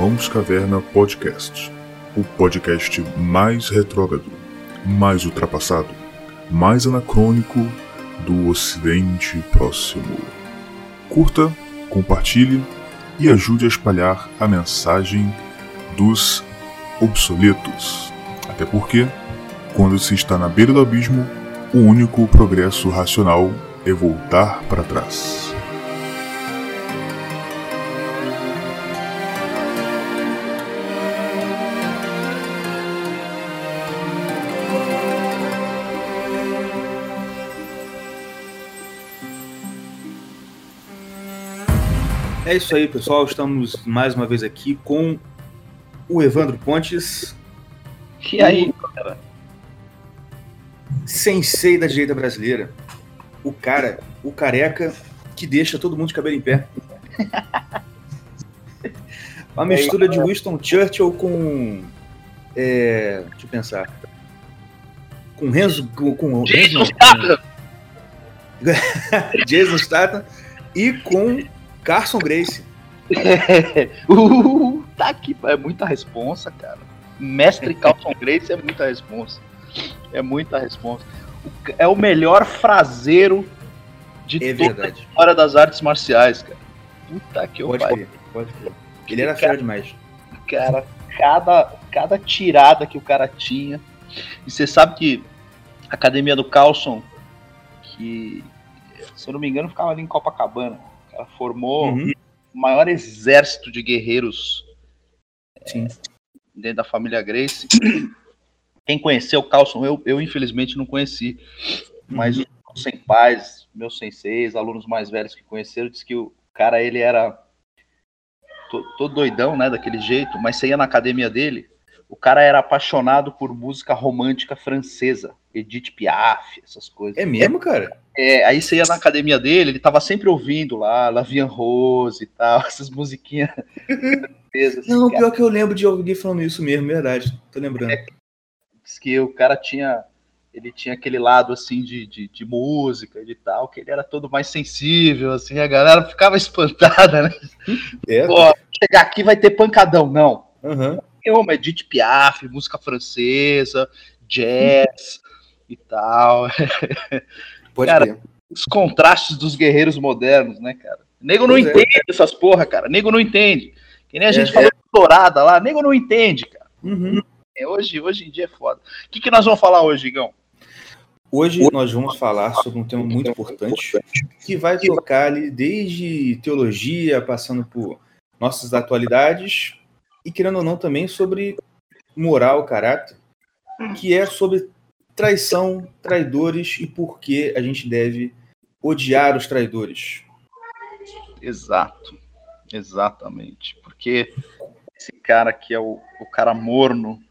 Irmãos Caverna Podcast, o podcast mais retrógrado, mais ultrapassado, mais anacrônico do Ocidente Próximo. Curta, compartilhe e ajude a espalhar a mensagem dos obsoletos. Até porque, quando se está na beira do abismo, o único progresso racional é voltar para trás. É isso aí, pessoal. Estamos mais uma vez aqui com o Evandro Pontes. E aí, cara? Sensei da direita brasileira. O cara, o careca que deixa todo mundo de cabelo em pé. Uma mistura de Winston Churchill com. É, deixa eu pensar. Com Renzo. Com, com Jason Statham. Jason Statham e com Carson Grace. uh, tá aqui, é muita responsa, cara. Mestre Carson Grace é muita responsa. É muita responsa. É o melhor fraseiro de É toda verdade. a história das artes marciais, cara. Puta que eu Pode pariu. pode crer. Ele era fera demais. Cara, cada, cada tirada que o cara tinha. E você sabe que a academia do Carlson, que se eu não me engano ficava ali em Copacabana, cara formou Uhum. o maior exército de guerreiros Sim. dentro da família Grace. Quem conheceu o Carlson, eu, eu infelizmente não conheci, mas Uhum. os senpais, meus senseis, alunos mais velhos que conheceram, disse que o cara ele era to- todo doidão, né, daquele jeito, mas você ia na academia dele, o cara era apaixonado por música romântica francesa, Edith Piaf, essas coisas. É mesmo, cara? É, aí você ia na academia dele, ele tava sempre ouvindo lá, Lavian Rose e tal, essas musiquinhas francesas. Não, cara. pior que eu lembro de alguém falando isso mesmo, verdade. Tô lembrando. Diz que o cara tinha ele tinha aquele lado assim de, de, de música e tal, que ele era todo mais sensível, assim, a galera ficava espantada, né? É. Pô, chegar aqui vai ter pancadão, não. Aham. É uma Edith Piaf, música francesa, jazz e tal. Pode Cara. Os contrastes dos guerreiros modernos, né, cara? Nego não Pois é. entende essas porra, cara. Nego não entende. Que nem a É, gente é. falou dourada lá, nego não entende, cara. Uhum. É, hoje, hoje em dia é foda. O que, que nós vamos falar hoje, Igão? Hoje nós vamos falar sobre um tema muito importante que vai tocar ali desde teologia, passando por nossas atualidades e, querendo ou não, também sobre moral, caráter, que é sobre traição, traidores e por que a gente deve odiar os traidores. Exato. Exatamente. Porque esse cara que é o, o cara morno,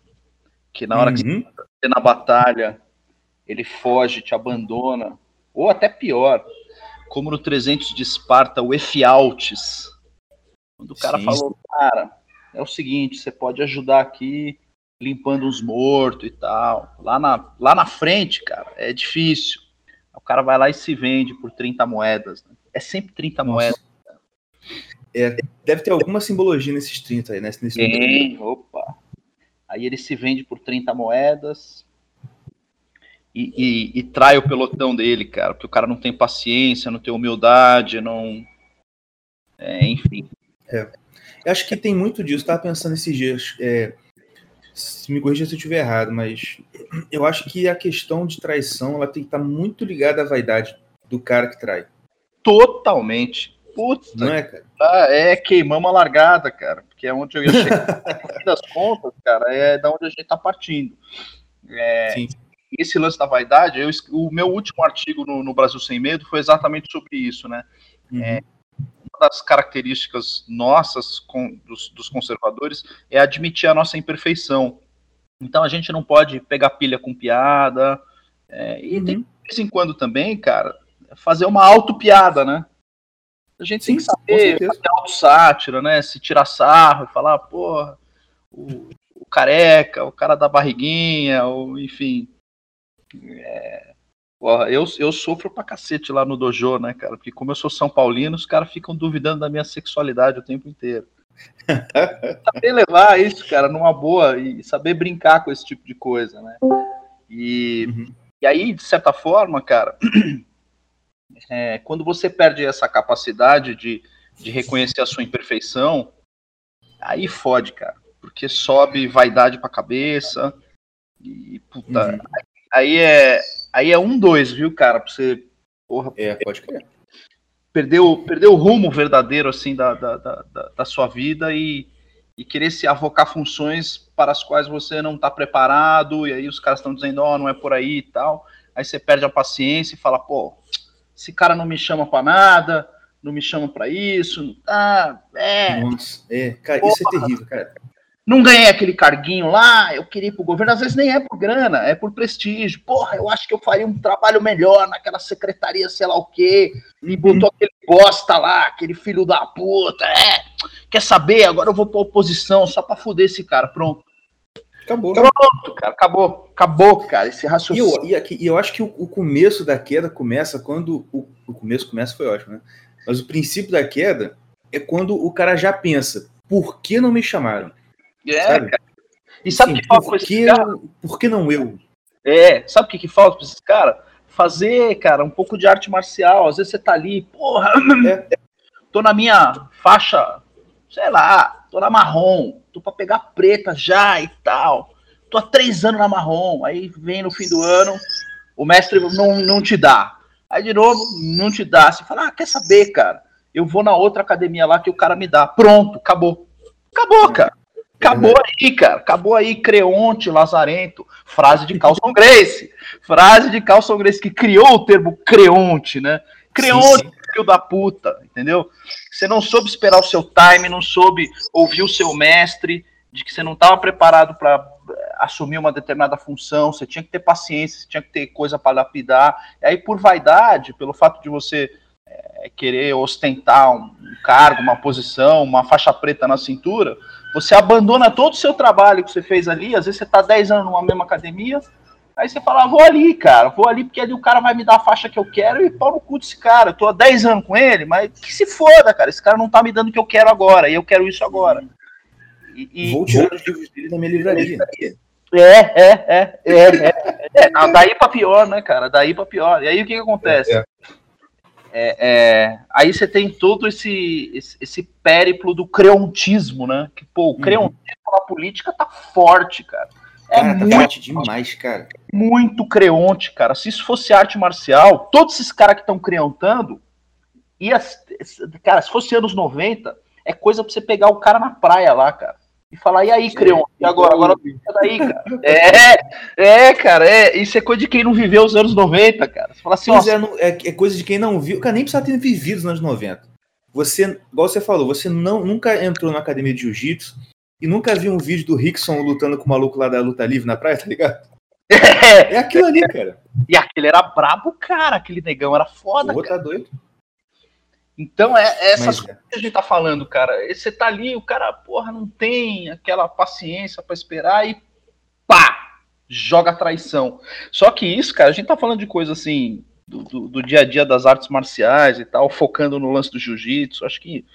que na hora que Uhum. você na batalha, ele foge, te abandona, ou até pior, como no 300 de Esparta, o Efialtes, quando o cara Sim. falou, cara, é o seguinte, você pode ajudar aqui limpando os mortos e tal, lá na, lá na frente, cara, é difícil, o cara vai lá e se vende por 30 moedas, né? é sempre 30 Nossa. moedas, Deve ter alguma simbologia nesses 30 aí, né? nesse. Tem, opa. Aí ele se vende por 30 moedas e, e- e trai o pelotão dele, cara, porque o cara não tem paciência, não tem humildade, não. É, enfim. Eu acho que tem muito disso. Tava pensando esses dias. é, se me corrija se eu estiver errado, mas eu acho que a questão de traição ela tem que estar muito ligada à vaidade do cara que trai. Totalmente. Puta, Não é, cara? é queimamos a largada, cara, porque é onde eu ia chegar. Das contas, cara, é da onde a gente tá partindo. É, Sim. esse lance da vaidade, eu o meu último artigo no, no Brasil Sem Medo foi exatamente sobre isso, né? Uhum. uma das características nossas com- dos, dos conservadores é admitir a nossa imperfeição. Então a gente não pode pegar pilha com piada. é, e tem, Uhum. de vez em quando também, cara, fazer uma auto-piada, né? A gente tem Sim, que com saber fazer auto-sátira, né? Se tirar sarro e falar, porra, o, o careca, o cara da barriguinha, ou enfim. É, porra, eu, eu sofro pra cacete lá no dojo, né, cara? Porque como eu sou São Paulino, os caras ficam duvidando da minha sexualidade o tempo inteiro. saber levar isso, cara, numa boa e saber brincar com esse tipo de coisa, né? E, uhum. e aí, de certa forma, cara, é, quando você perde essa capacidade de, de reconhecer a sua imperfeição, aí fode, cara. Porque sobe vaidade pra cabeça. E, puta, uhum. aí, é. Aí é um, dois, viu, cara? Pra você. Porra, é, pode crer. Perdeu, perdeu o rumo verdadeiro, assim, da, da, da, da sua vida e, e querer se avocar funções para as quais você não está preparado, e aí os caras estão dizendo, ó, oh, não é por aí e tal. Aí você perde a paciência e fala, pô, esse cara não me chama para nada, não me chama para isso, ah, é. Nossa, é, cara, Porra, isso é terrível, cara. Não ganhei aquele carguinho lá, eu queria ir pro governo, às vezes nem é por grana, é por prestígio. Porra, eu acho que eu faria um trabalho melhor naquela secretaria, sei lá o quê, e uhum. botou aquele bosta lá, aquele filho da puta, é. Quer saber? Agora eu vou pra oposição só pra fuder esse cara, pronto. Acabou. Pronto, cara, acabou. Acabou, cara, esse raciocínio. E eu, e, e eu acho que o, o, começo da queda começa quando. O, o começo começa foi ótimo, né? Mas o princípio da queda é quando o cara já pensa: por que não me chamaram? É, sabe? cara. E sabe o que falta por que, cara? Por que não eu? É, sabe o que, que falta pra esses caras? Fazer, cara, um pouco de arte marcial. Às vezes você tá ali, porra, é. tô na minha faixa, sei lá, tô na marrom, tô pra pegar preta já e tal. Tô há três anos na marrom. Aí vem no fim do ano, o mestre não, não te dá. Aí de novo, não te dá. Você fala, ah, quer saber, cara? Eu vou na outra academia lá que o cara me dá. Pronto, acabou. Acabou, cara. Acabou aí, cara. Acabou aí, Creonte, Lazarento. Frase de Carlson Grace. Frase de Carlson Grace, que criou o termo Creonte, né? Creonte, sim, sim. filho da puta, entendeu? Você não soube esperar o seu time, não soube ouvir o seu mestre, de que você não estava preparado para eh, assumir uma determinada função, você tinha que ter paciência, você tinha que ter coisa para lapidar. E aí, por vaidade, pelo fato de você é, querer ostentar um cargo, uma posição, uma faixa preta na cintura, você abandona todo o seu trabalho que você fez ali, às vezes você está 10 anos numa mesma academia, aí você fala, ah, vou ali, cara, vou ali porque ali o cara vai me dar a faixa que eu quero e pau no cu desse cara. Eu tô há 10 anos com ele, mas que se foda, cara, esse cara não tá me dando o que eu quero agora, e eu quero isso agora. E, e vou tirar os livros dele da minha livraria. É, é, é, é, é, é. Daí pra pior, né, cara? Daí pra pior. E aí o que que acontece? É, é, é, aí você tem todo esse, esse, esse, périplo do creontismo, né? Que, pô, o uhum. creontismo uhum. na política tá forte, cara. É cara, tá muito, forte demais, cara. Muito creonte, cara. Se isso fosse arte marcial, todos esses caras que estão creontando, ia, cara, se fosse anos 90, é coisa pra você pegar o cara na praia lá, cara e falar, e aí, Creon? E agora? Agora daí, cara. É, é, cara, é, isso é coisa de quem não viveu os anos 90, cara. Você fala assim, é, é, é, coisa de quem não viu. Cara, nem precisa ter vivido os anos 90. Você, igual você falou, você não, nunca entrou na academia de jiu-jitsu e nunca viu um vídeo do Rickson lutando com o maluco lá da luta livre na praia, tá ligado? É, é aquilo ali, cara. E aquele era brabo, cara. Aquele negão era foda. O tá doido. Então é, é essas coisas que a gente tá falando, cara. Você tá ali, o cara, porra, não tem aquela paciência para esperar e pá, joga traição. Só que isso, cara, a gente tá falando de coisa assim do, do, do dia a dia das artes marciais e tal, focando no lance do jiu-jitsu. Acho que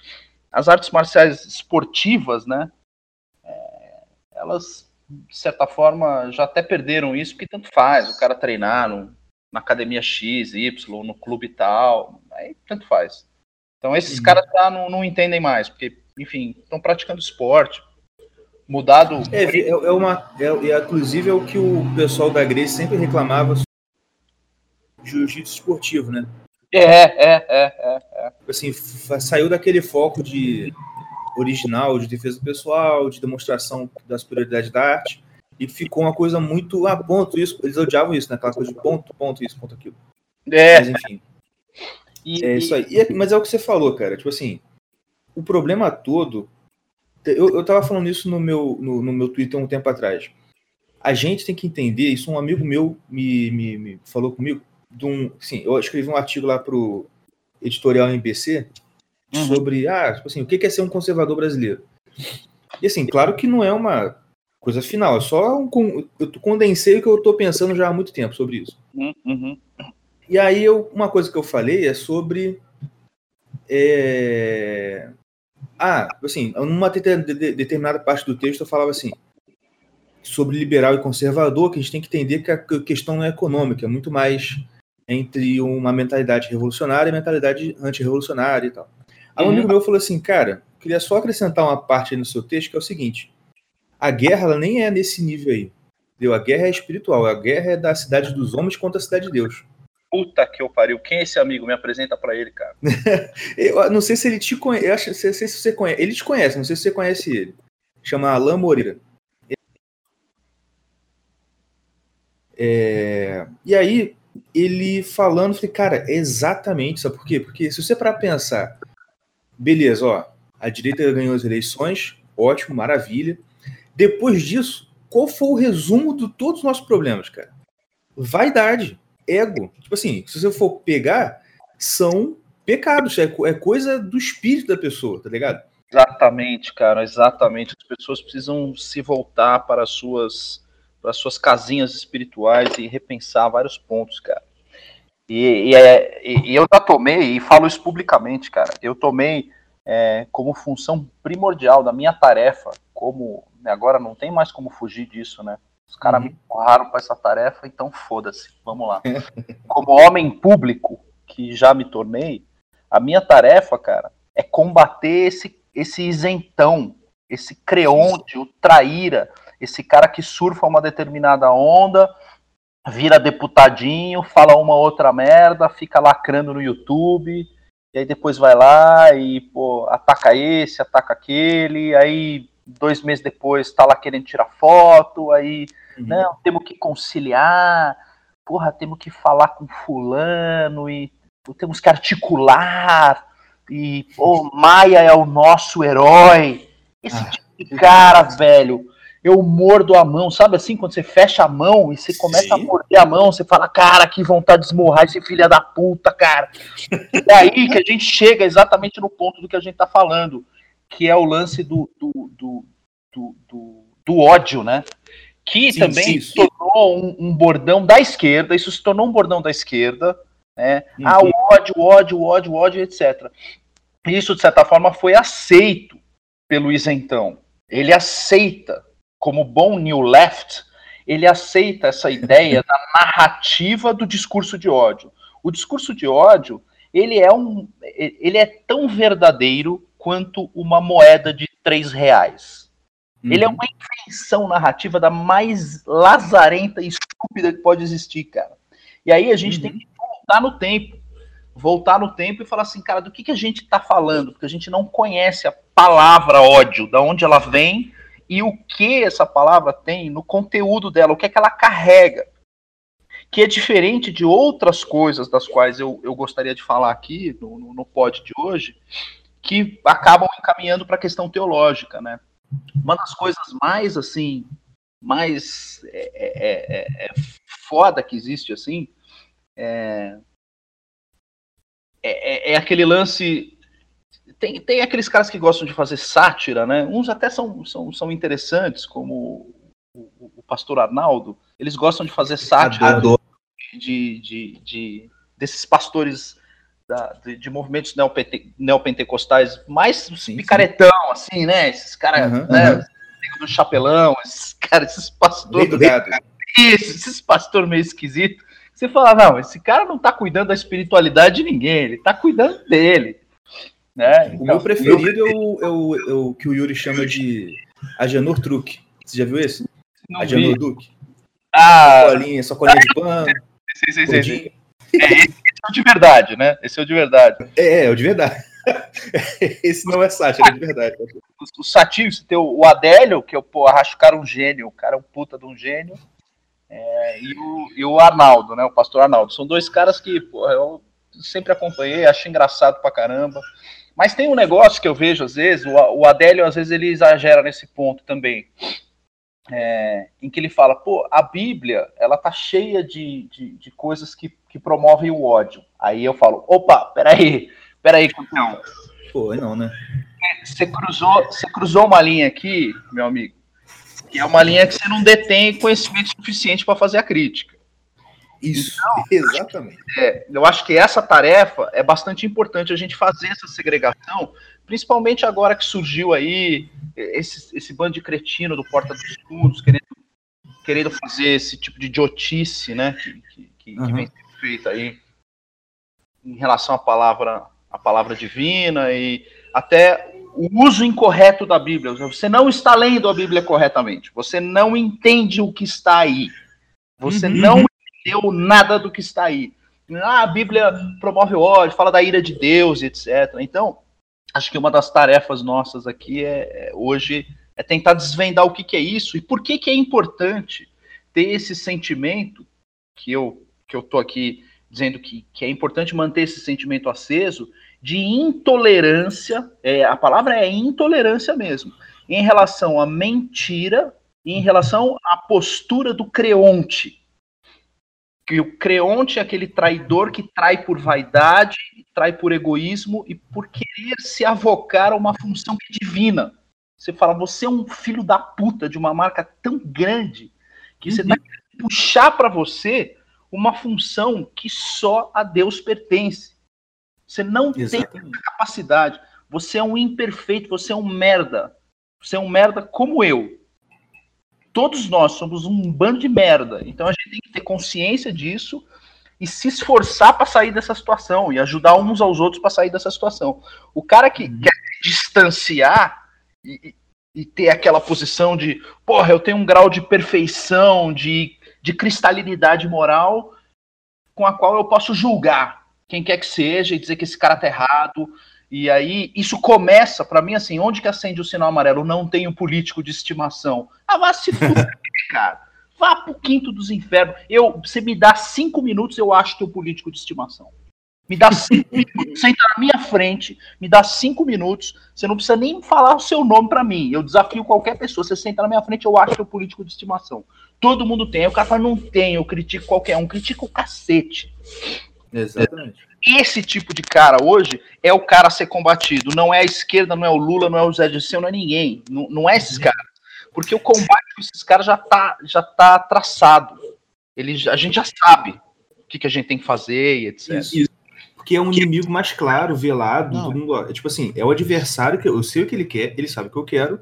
as artes marciais esportivas, né? É, elas de certa forma já até perderam isso, porque tanto faz o cara treinar no, na academia X, Y, no clube tal, aí tanto faz. Então esses uhum. caras já não, não entendem mais, porque, enfim, estão praticando esporte. Mudado. É, é, é uma. É, é, inclusive é o que o pessoal da Grace sempre reclamava jiu-jitsu esportivo, né? É, é, é, é, é. Assim, saiu daquele foco de original, de defesa pessoal, de demonstração da superioridade da arte, e ficou uma coisa muito. Ah, ponto, isso. Eles odiavam isso, né? Aquela coisa de ponto, ponto, isso, ponto, aquilo. É. Mas, enfim. E, é isso aí. E, é, mas é o que você falou, cara. Tipo assim, o problema todo. Eu, eu tava falando isso no meu, no, no meu Twitter um tempo atrás. A gente tem que entender, isso um amigo meu me, me, me falou comigo, de um, sim, eu escrevi um artigo lá pro editorial MBC uhum. sobre, ah, tipo assim, o que é ser um conservador brasileiro? E assim, claro que não é uma coisa final, é só um, eu condensei o que eu estou pensando já há muito tempo sobre isso. Uhum. E aí, eu, uma coisa que eu falei é sobre. É, ah, assim, numa determinada parte do texto eu falava assim, sobre liberal e conservador, que a gente tem que entender que a questão não é econômica, é muito mais entre uma mentalidade revolucionária e mentalidade antirrevolucionária e tal. Aí um amigo uhum. meu falou assim, cara, queria só acrescentar uma parte no seu texto, que é o seguinte, a guerra ela nem é nesse nível aí, entendeu? A guerra é espiritual, a guerra é da cidade dos homens contra a cidade de Deus. Puta que eu pariu. Quem é esse amigo? Me apresenta para ele, cara. eu não sei se ele te conhece. Não sei se você conhece. Ele te conhece, não sei se você conhece ele. Chama Alain Moreira. É... E aí, ele falando, falei, cara, é exatamente, sabe por quê? Porque se você para pensar, beleza, ó, a direita ganhou as eleições, ótimo, maravilha. Depois disso, qual foi o resumo de todos os nossos problemas, cara? Vaidade ego. Tipo assim, se você for pegar, são pecados, é, é coisa do espírito da pessoa, tá ligado? Exatamente, cara, exatamente. As pessoas precisam se voltar para as suas, para as suas casinhas espirituais e repensar vários pontos, cara. E, e, é, e, eu já tomei, e falo isso publicamente, cara, eu tomei é, como função primordial da minha tarefa, como agora não tem mais como fugir disso, né? Os caras uhum. me empurraram para essa tarefa, então foda-se. Vamos lá. Como homem público que já me tornei, a minha tarefa, cara, é combater esse, esse isentão, esse creonte, o traíra, esse cara que surfa uma determinada onda, vira deputadinho, fala uma outra merda, fica lacrando no YouTube, e aí depois vai lá e pô, ataca esse, ataca aquele, aí dois meses depois tá lá querendo tirar foto, aí, uhum. não, temos que conciliar, porra, temos que falar com fulano e temos que articular, e, pô, Maia é o nosso herói. Esse ah. tipo de cara, velho, eu mordo a mão, sabe assim, quando você fecha a mão e você começa Sim. a morder a mão, você fala, cara, que vontade de esmurrar esse filho da puta, cara. é aí que a gente chega exatamente no ponto do que a gente tá falando que é o lance do, do, do, do, do ódio, né? Que sim, também sim, se tornou um, um, bordão da esquerda, isso se tornou um bordão da esquerda, né? Uhum. Ah, o ódio, o ódio, o ódio, o ódio, etc. Isso, de certa forma, foi aceito pelo isentão. Ele aceita, como bom New Left, ele aceita essa ideia da narrativa do discurso de ódio. O discurso de ódio, ele é um, ele é tão verdadeiro quanto uma moeda de três reais. Uhum. Ele é uma invenção narrativa da mais lazarenta e estúpida que pode existir, cara. E aí a gente uhum. tem que voltar no tempo. Voltar no tempo e falar assim, cara, do que, que a gente está falando? Porque a gente não conhece a palavra ódio, da onde ela vem e o que essa palavra tem no conteúdo dela, o que é que ela carrega. Que é diferente de outras coisas das quais eu, eu gostaria de falar aqui no, no, no pod de hoje, que acabam encaminhando para a questão teológica, né? Uma das coisas mais assim, mais é, é, é, é foda que existe assim, é, é, é, aquele lance. Tem, tem aqueles caras que gostam de fazer sátira, né? Uns até são, são, são interessantes, como o, o pastor Arnaldo. Eles gostam de fazer sátira de, de, de, desses pastores da, de, de, movimentos neopente, neopentecostais mais sim, picaretão, sim. assim, né? Esses caras, uhum, né? Uhum. Do chapelão, esses caras, esses pastores. Isso, esses pastores meio esquisitos. Você fala, não, esse cara não tá cuidando da espiritualidade de ninguém, ele tá cuidando dele. Né? Então, o meu preferido é o, é, o, é o que o Yuri chama de Agenor Truque. Você já viu esse? Não Agenor Duque. Ah, sacolinha, sacolinha de pano. Sim, sim, sim. É esse é o de verdade, né? Esse é o de verdade. É, é o de verdade. Esse não é sátira, é de verdade. Os, os satírios, tem o, o Adélio, que é o, pô, acho o cara um gênio, o cara é um puta de um gênio. É, e, o, e o Arnaldo, né? O pastor Arnaldo. São dois caras que pô, eu sempre acompanhei, acho engraçado pra caramba. Mas tem um negócio que eu vejo às vezes, o, o Adélio às vezes ele exagera nesse ponto também é, em que ele fala, pô, a Bíblia, ela tá cheia de, de, de, coisas que, que promovem o ódio. Aí eu falo, opa, peraí, peraí, campeão. Foi não, né? Você cruzou, você cruzou uma linha aqui, meu amigo, que é uma linha que você não detém conhecimento suficiente para fazer a crítica. Isso, então, exatamente. É, eu acho que essa tarefa é bastante importante a gente fazer essa segregação, principalmente agora que surgiu aí esse, esse bando de cretino do Porta dos Fundos, querendo, querendo fazer esse tipo de idiotice, né, que, que, que, uhum. que vem feita aí em relação à palavra, à palavra divina e até o uso incorreto da Bíblia. Você não está lendo a Bíblia corretamente. Você não entende o que está aí. Você uhum. não entendeu nada do que está aí. Ah, a Bíblia promove o ódio, fala da ira de Deus, etc. Então, acho que uma das tarefas nossas aqui é, é hoje é tentar desvendar o que, que é isso e por que, que é importante ter esse sentimento que eu que eu tô aqui dizendo que, que é importante manter esse sentimento aceso de intolerância, é, a palavra é intolerância mesmo, em relação à mentira e em relação à postura do creonte. Que o creonte é aquele traidor que trai por vaidade, trai por egoísmo e por querer se avocar a uma função que é divina. Você fala, você é um filho da puta de uma marca tão grande que você uhum. querendo puxar para você uma função que só a Deus pertence. Você não Exatamente. tem capacidade. Você é um imperfeito, você é um merda. Você é um merda como eu. Todos nós somos um bando de merda. Então a gente tem que ter consciência disso e se esforçar para sair dessa situação e ajudar uns aos outros para sair dessa situação. O cara que uhum. quer distanciar e, e, ter aquela posição de, porra, eu tenho um grau de perfeição, de, de cristalinidade moral com a qual eu posso julgar quem quer que seja e dizer que esse cara tá errado. E aí, isso começa, para mim, assim, onde que acende o sinal amarelo? Não tenho político de estimação. Ah, vá se fuder, cara. Vá pro quinto dos infernos. Eu, você me dá cinco minutos, eu acho teu político de estimação. Me dá cinco minutos, senta na minha frente, me dá cinco minutos, você não precisa nem falar o seu nome para mim. Eu desafio qualquer pessoa, você senta na minha frente, eu acho teu político de estimação. Todo mundo tem. O cara fala, não tem, eu critico qualquer um, critico o cacete. Exatamente. Esse tipo de cara hoje é o cara a ser combatido. Não é a esquerda, não é o Lula, não é o Zé Dirceu, não é ninguém. Não, não é esses caras. Porque o combate com esses caras já tá, já tá traçado. Ele, a gente já sabe o que, que a gente tem que fazer e etc. Isso, Porque é um inimigo mais claro, velado. Todo mundo, é, tipo assim, é o adversário que eu sei o que ele quer, ele sabe o que eu quero.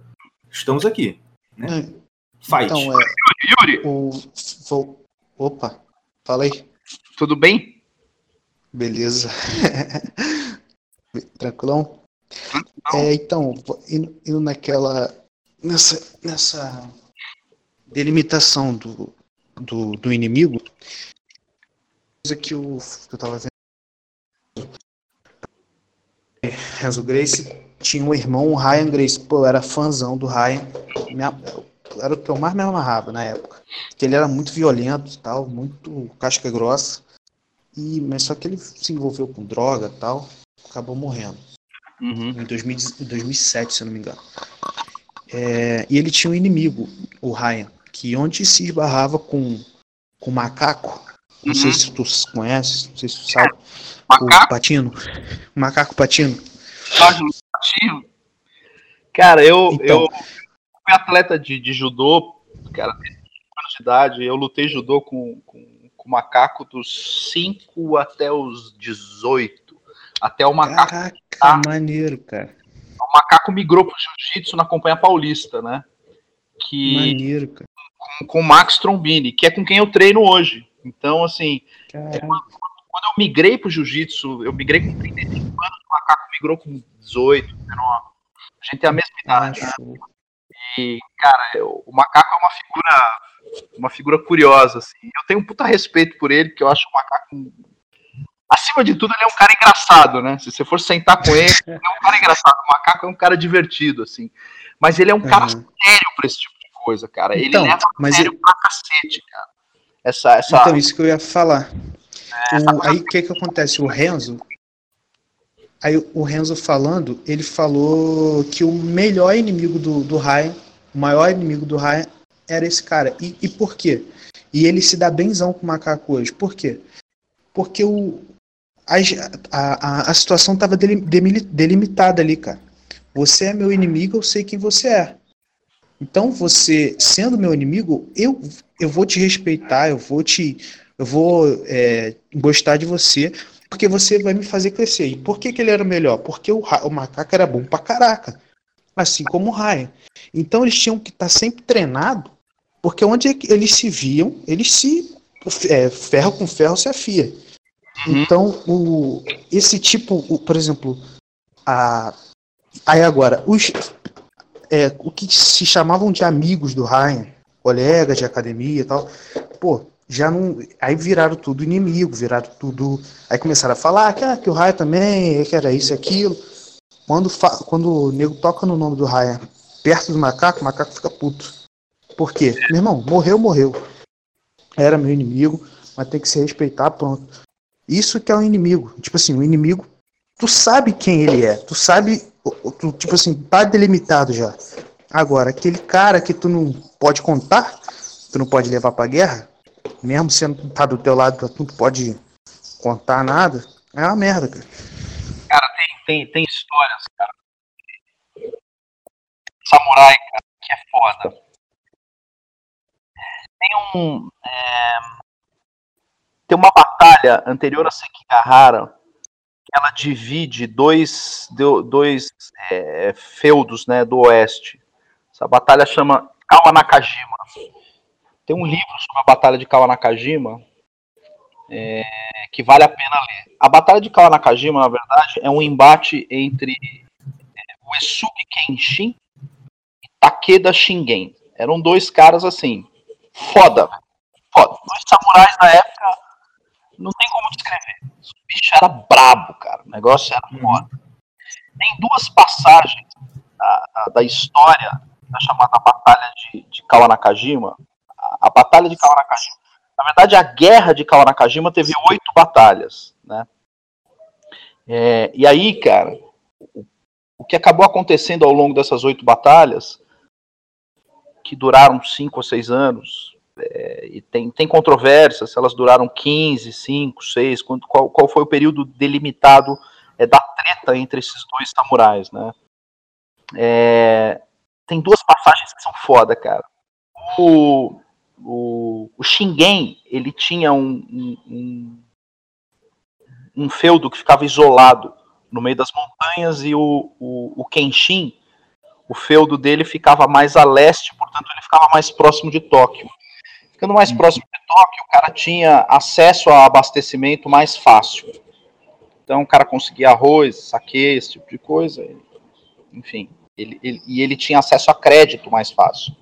Estamos aqui. Né? É. Fight. Então, é, Yuri, o, vou, opa, fala aí. Tudo bem? Beleza. Tranquilão? É, então, indo, indo, naquela. Nessa, nessa delimitação do, do, do inimigo, coisa que, o, que eu tava vendo. Renzo Grace tinha um irmão, o Ryan Grace. Pô, eu era fãzão do Ryan. Minha, era o que eu mais me amarrava na época. Porque ele era muito violento tal, muito casca grossa. E, mas só que ele se envolveu com droga tal, acabou morrendo. Uhum. Em 2000, 2007, se eu não me engano. É, e ele tinha um inimigo, o Ryan, que onde se esbarrava com, com o macaco, não uhum. sei se tu conhece, não sei se tu sabe, macaco? o patino, o macaco patino. Patino? Cara, eu, então, eu fui atleta de, de judô, cara, anos de idade, eu lutei judô com, com com o macaco dos 5 até os 18. Até o macaco. Caraca, tá, maneiro, cara. O macaco migrou pro jiu-jitsu na Companhia Paulista, né? Que, maneiro, cara. Com, com o Max Trombini, que é com quem eu treino hoje. Então, assim, é, quando, eu migrei pro jiu-jitsu, eu migrei com 35 anos, o macaco migrou com 18, 19. A gente tem a mesma idade. Ah, né? E, cara, eu, o macaco é uma figura uma figura curiosa, assim. Eu tenho um puta respeito por ele, porque eu acho o macaco. Acima de tudo, ele é um cara engraçado, né? Se você for sentar com ele, ele é um cara engraçado. O macaco é um cara divertido, assim. Mas ele é um cara uhum. sério pra esse tipo de coisa, cara. Ele então, leva mas sério ele... pra cacete, cara. Essa, essa... Então, isso que eu ia falar. É, o... Aí o que que acontece? O Renzo, Aí o Renzo falando, ele falou que o melhor inimigo do, do Ryan, o maior inimigo do Ryan era esse cara. E, e por quê? E ele se dá benzão com o macaco hoje. Por quê? Porque o, a, a, a situação estava delimitada ali, cara. Você é meu inimigo, eu sei quem você é. Então, você, sendo meu inimigo, eu, eu vou te respeitar, eu vou te, eu vou é, gostar de você porque você vai me fazer crescer. E por que, que ele era melhor? Porque o, o macaco era bom pra caraca. Assim como o Ryan. Então eles tinham que estar tá sempre treinado, porque onde eles se viam, eles se. É, ferro com ferro se afia. Uhum. Então, o, esse tipo, o, por exemplo, a, aí agora, os, é, o que se chamavam de amigos do Ryan, colegas de academia e tal, pô, já não. Aí viraram tudo inimigo, viraram tudo. Aí começaram a falar que, ah, que o Ryan também, que era isso e aquilo. Quando, quando o nego toca no nome do Ryan perto do macaco, o macaco fica puto. Por quê? Meu irmão, morreu, morreu. Era meu inimigo, mas tem que se respeitar, pronto. Isso que é o um inimigo. Tipo assim, o inimigo, tu sabe quem ele é. Tu sabe, tipo assim, tá delimitado já. Agora, aquele cara que tu não pode contar, tu não pode levar pra guerra, mesmo sendo tá do teu lado, tu não pode contar nada, é uma merda, cara. Cara, tem, tem, tem histórias, cara. Samurai, cara, que é foda. Tem um. É, tem uma batalha anterior a Sekigahara ela divide dois, dois é, feudos né, do oeste. Essa batalha chama Kawa Nakajima. Tem um livro sobre a Batalha de Kawanakajima é, que vale a pena ler. A Batalha de Kawanakajima, na verdade, é um embate entre é, o Esugi Kenshin e Takeda Shingen. Eram dois caras assim, foda, foda. Dois samurais na época, não tem como descrever. O bicho era brabo, cara. O negócio era foda. Tem duas passagens da, história da chamada Batalha de, de Kawanakajima a Batalha de Kawanakajima. Na verdade, a Guerra de Kawanakajima teve oito batalhas, né? É, e aí, cara, o, o que acabou acontecendo ao longo dessas oito batalhas, que duraram cinco ou seis anos, é, e tem, tem controvérsia se elas duraram 15, 5, 6, qual, qual foi o período delimitado é, da treta entre esses dois samurais, né? É, tem duas passagens que são foda, cara. O, o, o Shingen, ele tinha um, um, um, feudo que ficava isolado no meio das montanhas e o, o, o Kenshin, o feudo dele ficava mais a leste, portanto ele ficava mais próximo de Tóquio. Ficando mais uhum. próximo de Tóquio, o cara tinha acesso a abastecimento mais fácil. Então o cara conseguia arroz, saque, esse tipo de coisa. Enfim, ele, ele, e ele tinha acesso a crédito mais fácil.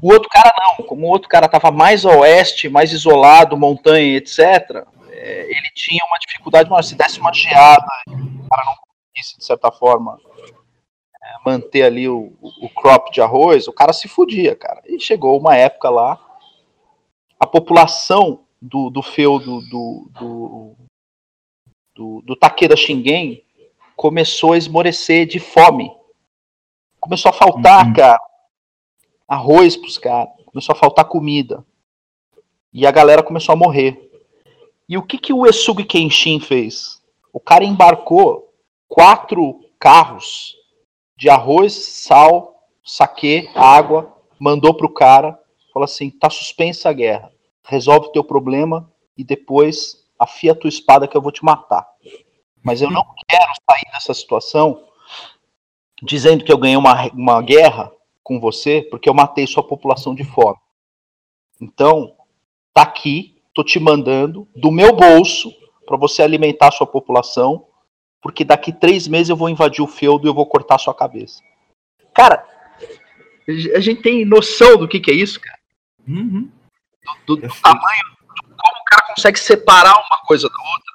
O outro cara não, como o outro cara estava mais a oeste, mais isolado, montanha, etc., é, ele tinha uma dificuldade maior. Se desse uma geada, o cara não conseguisse, de certa forma, é, manter ali o, o, crop de arroz, o cara se fudia, cara. E chegou uma época lá, a população do, do feudo do, do, do, do Takeda Shingen começou a esmorecer de fome. Começou a faltar, uhum. cara arroz pros caras, começou a faltar comida. E a galera começou a morrer. E o que, que o Esugi Kenshin fez? O cara embarcou quatro carros de arroz, sal, saque, água, mandou pro cara, falou assim: tá suspensa a guerra, resolve o teu problema e depois afia a tua espada que eu vou te matar. Mas eu não quero sair dessa situação dizendo que eu ganhei uma, uma guerra com você porque eu matei sua população de fome. Então, tá aqui, tô te mandando do meu bolso para você alimentar sua população, porque daqui três meses eu vou invadir o feudo e eu vou cortar sua cabeça. Cara, a gente tem noção do que, que é isso, cara? Uhum. Do, do, do tamanho, do como o cara consegue separar uma coisa da outra.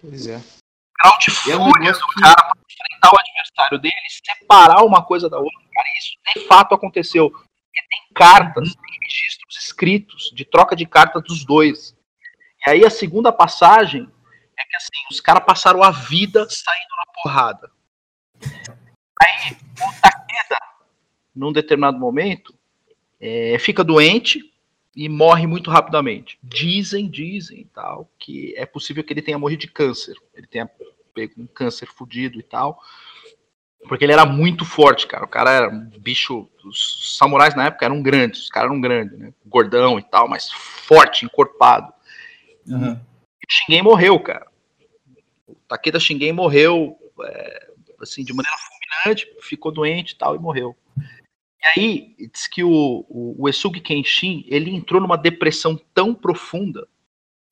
Pois é. Grau de fúria do cara pra enfrentar o adversário dele, separar uma coisa da outra. Cara, isso de fato aconteceu. Porque tem cartas, tem registros escritos de troca de cartas dos dois. E aí a segunda passagem é que assim, os caras passaram a vida saindo na porrada. Aí o Takeda, num determinado momento, é, fica doente e morre muito rapidamente. Dizem, dizem tal, que é possível que ele tenha morrido de câncer. Ele tenha pego um câncer fudido e tal. Porque ele era muito forte, cara. O cara era um bicho. Os samurais na época eram grandes, os caras eram grandes, né? Gordão e tal, mas forte, encorpado. Uhum. E Shingen morreu, cara. O Takeda Shingen morreu é, assim, de maneira fulminante, ficou doente e tal, e morreu. E aí, diz que o, o, o Esugi Kenshin, ele entrou numa depressão tão profunda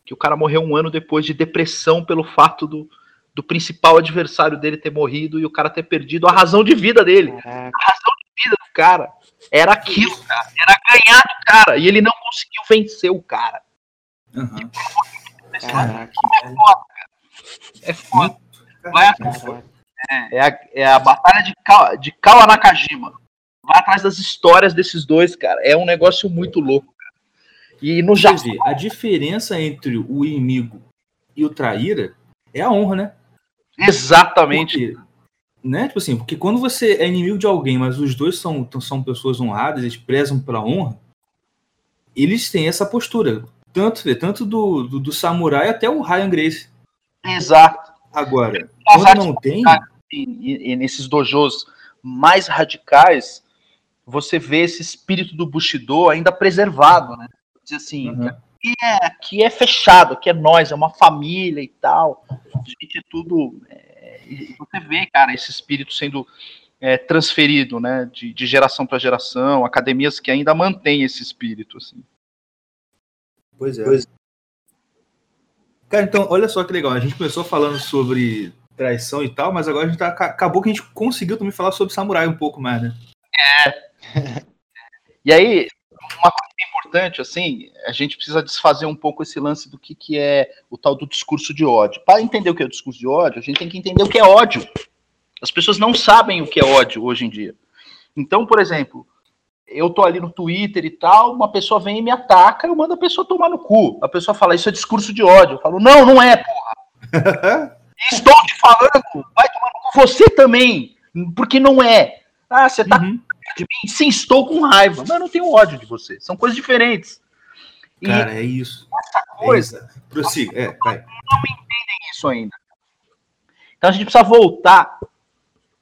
que o cara morreu um ano depois de depressão pelo fato do, do principal adversário dele ter morrido e o cara ter perdido a razão de vida dele. Caraca. A razão de vida do cara era aquilo, cara. Era ganhar do cara. E ele não conseguiu vencer o cara. Uhum. Caraca. É foda, cara. É foda. Vai é, é, a, é a batalha de, Ka, de Kawa Nakajima. Vai atrás das histórias desses dois, cara. É um negócio muito louco. Cara. E no Japão. A diferença entre o inimigo e o traíra é a honra, né? Exatamente. Porque, né? Tipo assim, porque quando você é inimigo de alguém, mas os dois são, são pessoas honradas, eles prezam pela honra, eles têm essa postura. Tanto, tanto do, do, do samurai até o Ryan Grace. Exato. Agora, quando não tem. E, e nesses dojos mais radicais, você vê esse espírito do Bushido ainda preservado, né? Diz assim, uhum. aqui, é, aqui é fechado, aqui é nós, é uma família e tal. A gente é tudo. É, você vê, cara, esse espírito sendo é, transferido, né? De, de geração para geração, academias que ainda mantêm esse espírito, assim. Pois é. Pois... Cara, então, olha só que legal. A gente começou falando sobre traição e tal, mas agora a gente tá, acabou que a gente conseguiu também falar sobre samurai um pouco mais, né? É. e aí, uma coisa importante, assim, a gente precisa desfazer um pouco esse lance do que, que é o tal do discurso de ódio. Para entender o que é o discurso de ódio, a gente tem que entender o que é ódio. As pessoas não sabem o que é ódio hoje em dia. Então, por exemplo, eu tô ali no Twitter e tal, uma pessoa vem e me ataca, eu mando a pessoa tomar no cu. A pessoa fala, isso é discurso de ódio. Eu falo, não, não é, porra. Estou te falando, vai tomar no cu você também, porque não é. Ah, você tá uhum. De mim? Sim, estou com raiva, mas eu não tenho ódio de você. São coisas diferentes. Cara, e é isso. Essa coisa. É Prossiga, é, vai. Não entendem isso ainda. Então a gente precisa voltar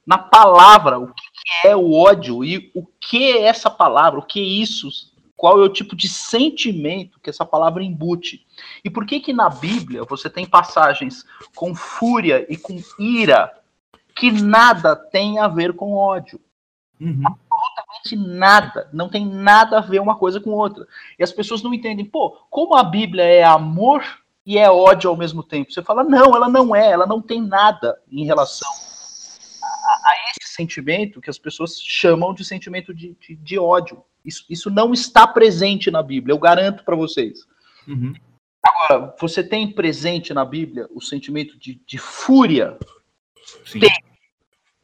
na palavra, o que é o ódio e o que é essa palavra, o que é isso, qual é o tipo de sentimento que essa palavra embute. E por que que na Bíblia você tem passagens com fúria e com ira que nada tem a ver com ódio? Uhum. Absolutamente nada. Não tem nada a ver uma coisa com outra. E as pessoas não entendem, pô, como a Bíblia é amor e é ódio ao mesmo tempo? Você fala, não, ela não é, ela não tem nada em relação a, esse sentimento que as pessoas chamam de sentimento de, de, de ódio. Isso, isso não está presente na Bíblia, eu garanto para vocês. Uhum. Agora, você tem presente na Bíblia o sentimento de, de fúria? Sim. Tem.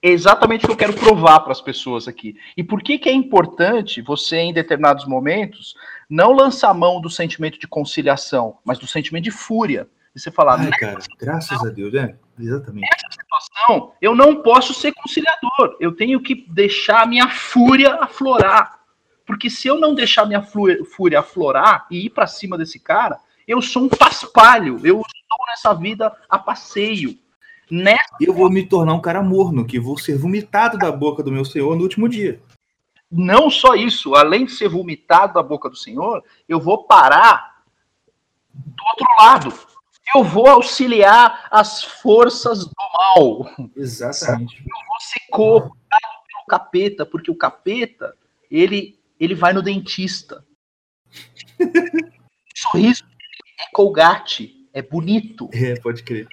É exatamente o que eu quero provar para as pessoas aqui. E por que, que é importante você, em determinados momentos, não lançar mão do sentimento de conciliação, mas do sentimento de fúria? E você falar, Ai, cara, graças a Deus, é, exatamente. Nessa situação, eu não posso ser conciliador. Eu tenho que deixar a minha fúria aflorar. Porque se eu não deixar minha fúria aflorar e ir para cima desse cara, eu sou um paspalho. Eu estou nessa vida a passeio. Nessa... Eu vou me tornar um cara morno, que vou ser vomitado da boca do meu Senhor no último dia. Não só isso, além de ser vomitado da boca do Senhor, eu vou parar do outro lado eu vou auxiliar as forças do mal. Exatamente. Eu vou ser cooptado pelo capeta, porque o capeta, ele, ele vai no dentista. sorriso é colgate, é bonito. É, pode crer.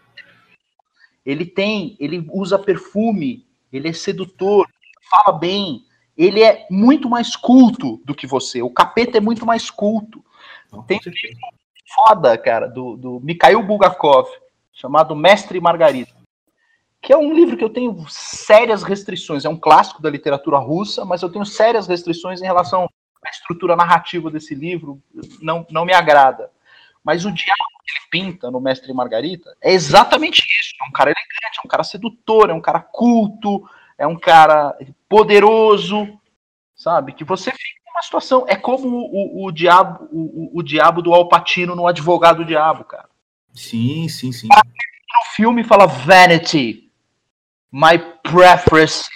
Ele tem, ele usa perfume, ele é sedutor, fala bem, ele é muito mais culto do que você. O capeta é muito mais culto. Não, tem foda, cara, do, do Mikhail Bulgakov, chamado Mestre Margarida, que é um livro que eu tenho sérias restrições. É um clássico da literatura russa, mas eu tenho sérias restrições em relação à estrutura narrativa desse livro. Não, não me agrada. Mas o diálogo que ele pinta no Mestre Margarita é exatamente isso. É um cara elegante, é um cara sedutor, é um cara culto, é um cara poderoso, sabe? Que você fica uma situação. É como o, o, o diabo, o, o, diabo do Alpatino no Advogado Diabo, cara. Sim, sim, sim. No filme fala Vanity, my preference.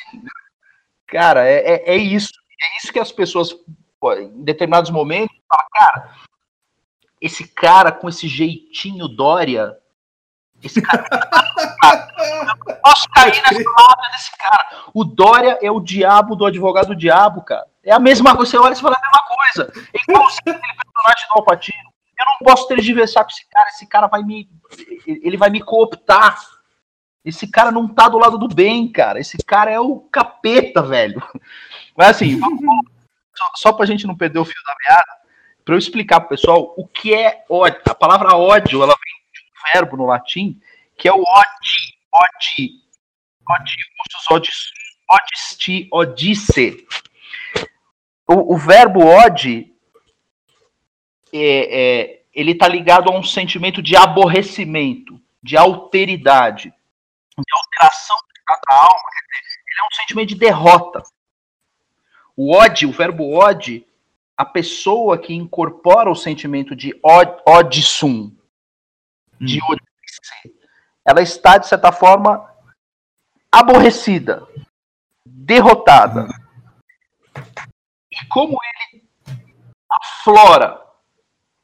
Cara, é, é, é isso. É isso que as pessoas, pô, em determinados momentos, falam, cara, esse cara com esse jeitinho Dória, esse cara. eu posso cair nessa lábia desse cara. O Dória é o diabo do advogado do diabo, cara. É a mesma coisa. Você olha e fala a mesma coisa. É igual aquele personagem do Alpatino. Eu não posso tergiversar com esse cara. Esse cara vai me. Ele vai me cooptar. Esse cara não tá do lado do bem, cara. Esse cara é o capeta, velho. Mas assim, vamos, só, só pra gente não perder o fio da meada, para eu explicar pro pessoal o que é ódio. A palavra ódio, ela vem de um verbo no latim, que é o odi, odi, odiusus, odis, odisti, odisse. O, o verbo odi, é, é, ele está ligado a um sentimento de aborrecimento, de alteridade, de alteração da alma. Ele é um sentimento de derrota. O ódio, o verbo ódio, a pessoa que incorpora o sentimento de odissum, de hum. ela está, de certa forma, aborrecida, derrotada. E como ele aflora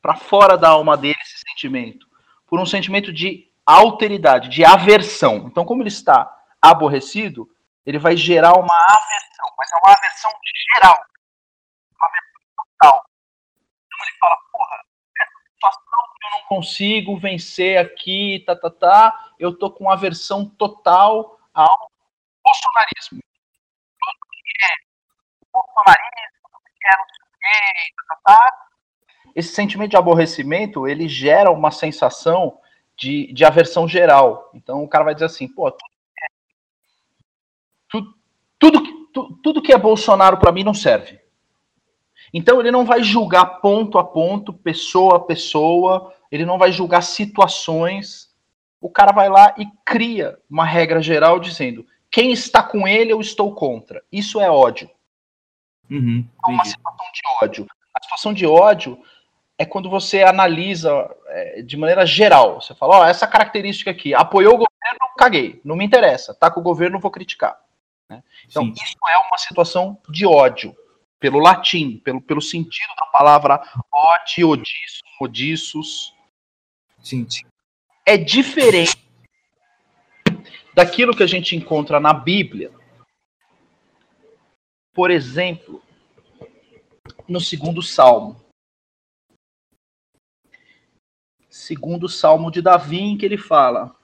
para fora da alma dele esse sentimento? Por um sentimento de alteridade, de aversão. Então, como ele está aborrecido, ele vai gerar uma aversão, mas é uma aversão geral, total. Então ele fala, porra, essa situação que eu não consigo vencer aqui, tá, tá, tá, eu tô com aversão total ao bolsonarismo. Tudo que é bolsonarismo, tudo que é não sei o tá, tá, tá. Esse sentimento de aborrecimento, ele gera uma sensação de, de aversão geral. Então o cara vai dizer assim, pô, tudo, tudo, tudo, tudo que é Bolsonaro para mim não serve. Então ele não vai julgar ponto a ponto, pessoa a pessoa, ele não vai julgar situações. O cara vai lá e cria uma regra geral dizendo: quem está com ele, eu estou contra. Isso é ódio. Uhum, é uma situação de ódio. A situação de ódio é quando você analisa é, de maneira geral. Você fala, ó, oh, essa característica aqui, apoiou o governo, caguei, não me interessa, tá com o governo, vou criticar. Né? Então, Sim. isso é uma situação de ódio, pelo latim, pelo, pelo sentido da palavra ódio, odiço, odiços. Sim. É diferente daquilo que a gente encontra na Bíblia. Por exemplo, no segundo salmo. segundo Salmo de Davi, em que ele fala.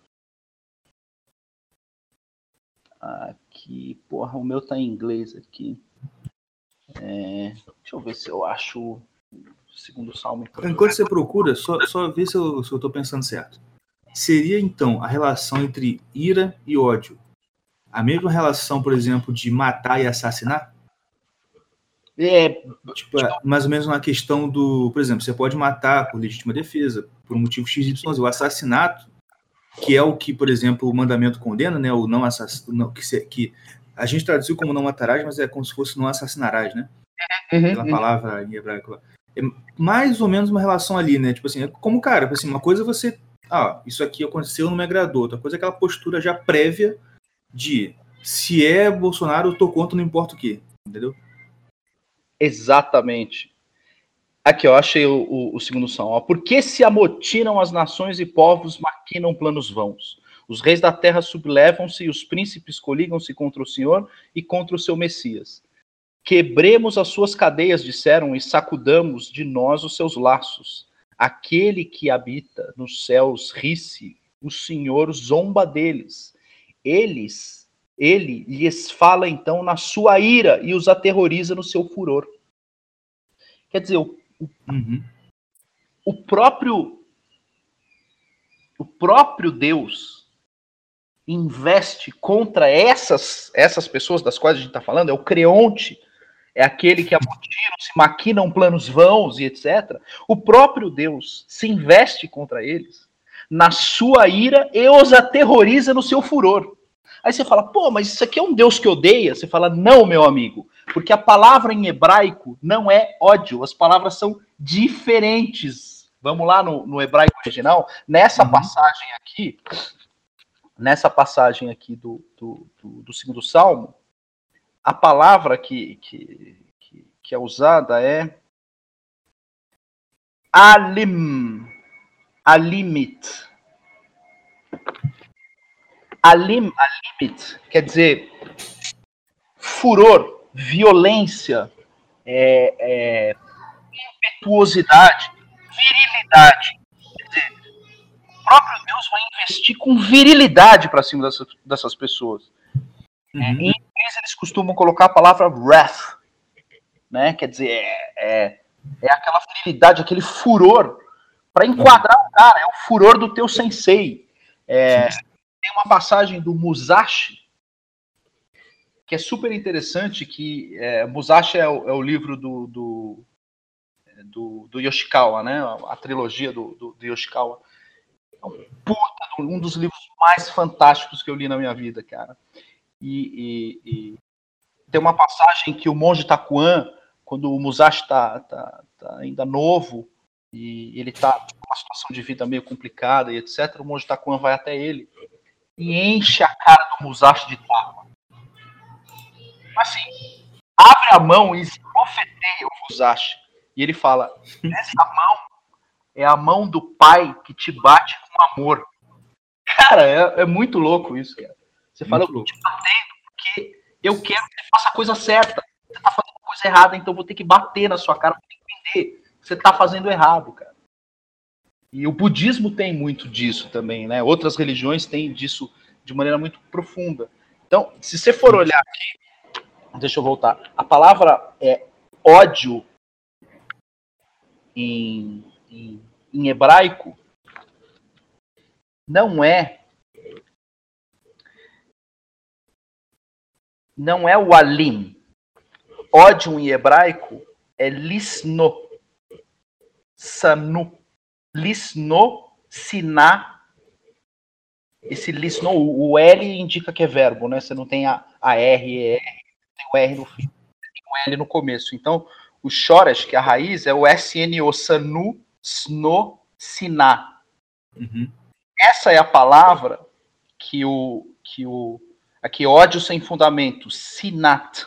Aqui, porra, o meu tá em inglês aqui. É, deixa eu ver se eu acho o segundo Salmo. Enquanto você procura, só, só ver se eu, tô pensando certo. Seria então a relação entre ira e ódio a mesma relação, por exemplo, de matar e assassinar? É, tipo, é mais ou menos uma questão do, por exemplo, você pode matar por legítima defesa, por um motivo XYZ. O assassinato, que é o que, por exemplo, o mandamento condena, né? O não assassinato, que, se, que a gente traduziu como não matarás, mas é como se fosse não assassinarás, né? Uhum, Pela uhum. palavra em hebraico. É mais ou menos uma relação ali, né? Tipo assim, é como, cara, tipo assim, uma coisa é você. Ah, isso aqui aconteceu, não me agradou. Outra coisa é aquela postura já prévia de se é Bolsonaro, eu tô contra, não importa o quê. Entendeu? Exatamente. Aqui, eu achei o, o, o segundo som. Ó. Por que se amotinam as nações e povos, maquinam planos vãos? Os reis da terra sublevam-se e os príncipes coligam-se contra o Senhor e contra o seu Messias. Quebremos as suas cadeias, disseram, e sacudamos de nós os seus laços. Aquele que habita nos céus ri-se, o Senhor zomba deles. Eles ele lhes fala então na sua ira e os aterroriza no seu furor. Quer dizer, o, uhum. o próprio o próprio Deus investe contra essas essas pessoas das quais a gente está falando, é o creonte, é aquele que amotinam, se maquinam planos vãos e etc. O próprio Deus se investe contra eles na sua ira e os aterroriza no seu furor. Aí você fala, pô, mas isso aqui é um Deus que odeia? Você fala, não, meu amigo, porque a palavra em hebraico não é ódio, as palavras são diferentes. Vamos lá no, no hebraico original, nessa uhum. passagem aqui, nessa passagem aqui do, do, do, do segundo salmo, a palavra que, que, que, que é usada é alim, alimit. Alim, alimit quer dizer furor, violência, é, é, impetuosidade, virilidade. Próprio Deus vai investir com virilidade para cima dessas, dessas pessoas. Uhum. Em inglês eles costumam colocar a palavra wrath, né? Quer dizer, é, é, é aquela virilidade, aquele furor para enquadrar o cara, é o furor do teu sensei. É, tem uma passagem do Musashi que é super interessante, que é, Musashi é o, é o livro do, do, do, do, Yoshikawa, né? A trilogia do, do, do Yoshikawa. Puta, um dos livros mais fantásticos que eu li na minha vida, cara. E, e, e tem uma passagem que o monge Takuan, quando o Musashi está tá, tá ainda novo, e ele está numa situação de vida meio complicada e etc., o monge Takuan vai até ele e enche a cara do Musashi de tapa. Assim, abre a mão e esbofeteia o Musashi. E ele fala: Essa mão é a mão do pai que te bate com amor. Cara, é, é muito louco isso, cara. Você muito fala, eu tô te batendo porque eu quero que você faça a coisa certa. Você tá fazendo a coisa errada, então eu vou ter que bater na sua cara pra entender que você tá fazendo errado, cara. E o budismo tem muito disso também, né? Outras religiões têm disso de maneira muito profunda. Então, se você for olhar aqui, deixa eu voltar. A palavra é ódio em, em, em hebraico não é não é o alim. Ódio em hebraico é lisno, sanu lisno, siná. Esse lisno, o L indica que é verbo, né? Você não tem a, a R, R, tem o R no fim, tem o L no começo. Então, o shoresh, que é a raiz, é o SNO, sanu, sno, siná. Uhum. Essa é a palavra que o, que o aqui ódio sem fundamento, sinat,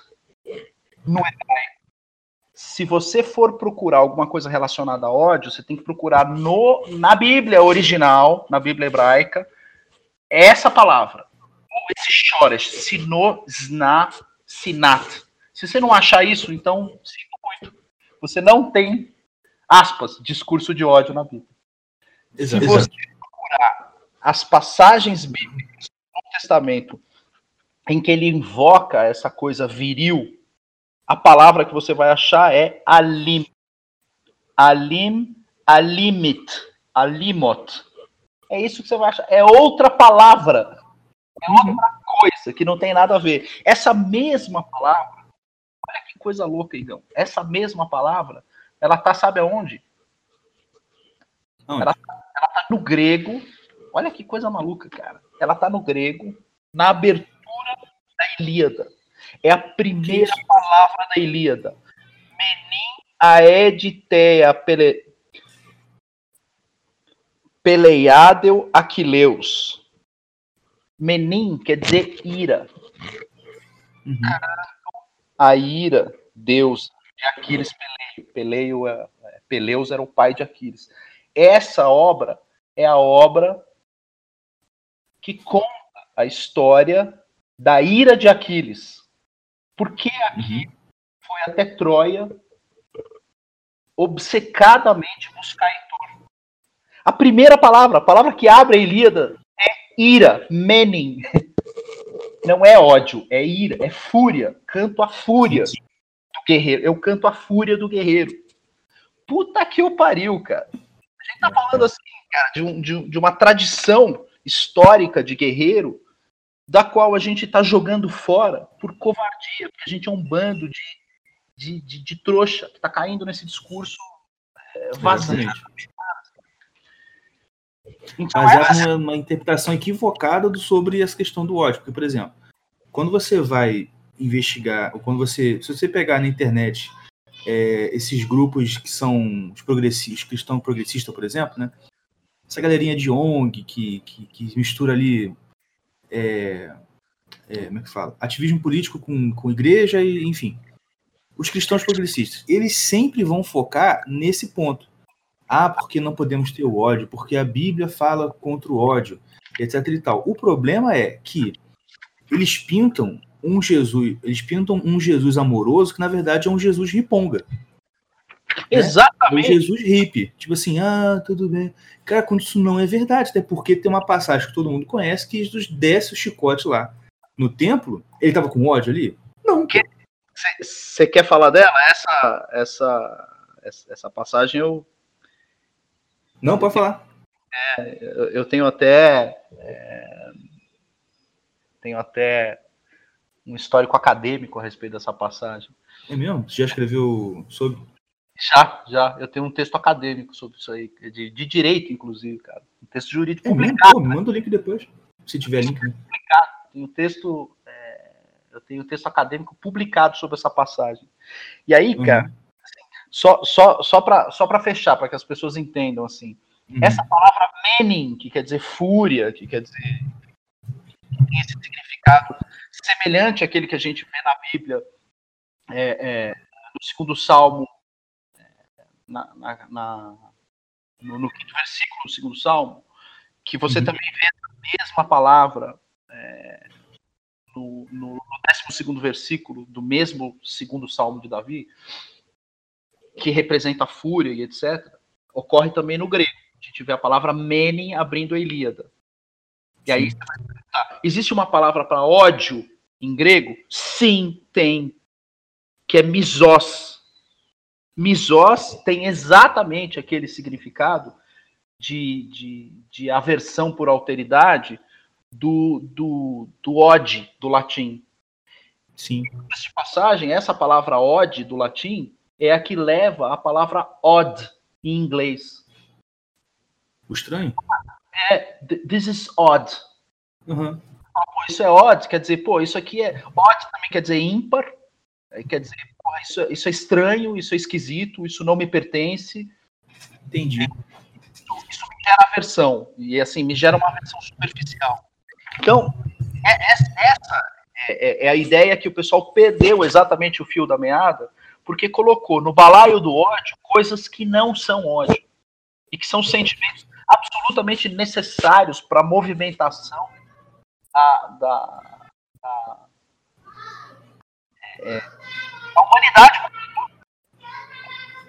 no hebraico se você for procurar alguma coisa relacionada a ódio, você tem que procurar no, na Bíblia original, na Bíblia hebraica, essa palavra. Esse choras, sino, zna, sinat. Se você não achar isso, então sinto muito. Você não tem, aspas, discurso de ódio na Bíblia. Exato. Se você procurar as passagens bíblicas no Testamento em que ele invoca essa coisa viril a palavra que você vai achar é alim. Alim, alimit, alimot. É isso que você vai achar. É outra palavra. É outra uhum. coisa que não tem nada a ver. Essa mesma palavra, olha que coisa louca, Igão. Essa mesma palavra, ela tá, sabe aonde? Ela, ela tá no grego. Olha que coisa maluca, cara. Ela tá no grego, na abertura da Ilíada. É a primeira palavra da Ilíada. Menim aeditea pele... peleiadeu Aquileus. Menim quer dizer ira. Uhum. A ira, Deus, de Aquiles Peleio. Peleio é, é, Peleus era o pai de Aquiles. Essa obra é a obra que conta a história da ira de Aquiles. Porque aqui uhum. foi até Troia obcecadamente buscar Heitor. A primeira palavra, a palavra que abre a Ilíada é ira, menin. Não é ódio, é ira, é fúria. Canto a fúria do guerreiro. Eu canto a fúria do guerreiro. Puta que o pariu, cara. A gente tá falando assim, cara, de, um, de, de uma tradição histórica de guerreiro da qual a gente está jogando fora por covardia, porque a gente é um bando de, de, de, de trouxa que está caindo nesse discurso é, vazio. Então, Mas é uma, uma, interpretação equivocada do, sobre essa questão do ódio. Porque, por exemplo, quando você vai investigar, ou quando você. Se você pegar na internet é, esses grupos que são os progressistas, cristão progressista, por exemplo, né? Essa galerinha de ONG que, que, que mistura ali é, é, como é que fala? Ativismo político com, com igreja e, enfim. Os cristãos progressistas, eles sempre vão focar nesse ponto. Ah, porque não podemos ter o ódio, porque a Bíblia fala contra o ódio, etc e tal. O problema é que eles pintam um Jesus, eles pintam um Jesus amoroso que na verdade é um Jesus riponga. Exatamente. Né? É um Jesus hippie. Tipo assim, ah, tudo bem. Cara, quando isso não é verdade, até porque tem uma passagem que todo mundo conhece que Jesus desce o chicote lá no templo. Ele tava com ódio ali? Não. Você quer falar dela? Essa, essa, essa passagem eu. Não, pode falar. É, eu tenho até. É, tenho até um histórico acadêmico a respeito dessa passagem. É mesmo? Você já escreveu sobre? Já, já. Eu tenho um texto acadêmico sobre isso aí, de, de direito, inclusive, cara. Um texto jurídico é publicado. Pô, manda o link depois, se tiver link. Né? Publicado. Tem um texto, é, eu tenho um texto acadêmico publicado sobre essa passagem. E aí, uhum. cara, assim, só, só, só para só fechar, para que as pessoas entendam, assim, uhum. essa palavra menin, que quer dizer fúria, que quer dizer tem esse significado semelhante àquele que a gente vê na Bíblia, é, é, no segundo salmo, na, na, na no, no, quinto versículo do segundo salmo, que você uhum. também vê a mesma palavra é, no, no, no décimo segundo versículo do mesmo segundo salmo de Davi, que representa a fúria e etc., ocorre também no grego. A gente vê a palavra menem abrindo a Ilíada. E aí você vai existe uma palavra para ódio em grego? Sim, tem. Que é misós. Misós tem exatamente aquele significado de, de, de aversão por alteridade do, do, do ode do latim. Sim. De passagem, essa palavra ode do latim é a que leva a palavra odd em inglês. O estranho? É, this is odd. Uhum. Pô, isso é odd, quer dizer, pô, isso aqui é. Odd também quer dizer ímpar. Quer dizer, pô, isso, é, isso é estranho, isso é esquisito, isso não me pertence. Entendi. Isso, isso me gera aversão. E assim, me gera uma aversão superficial. Então, é, é, essa é, é, a ideia que o pessoal perdeu exatamente o fio da meada, porque colocou no balaio do ódio coisas que não são ódio e que são sentimentos absolutamente necessários para a movimentação da, da, da, é, da humanidade.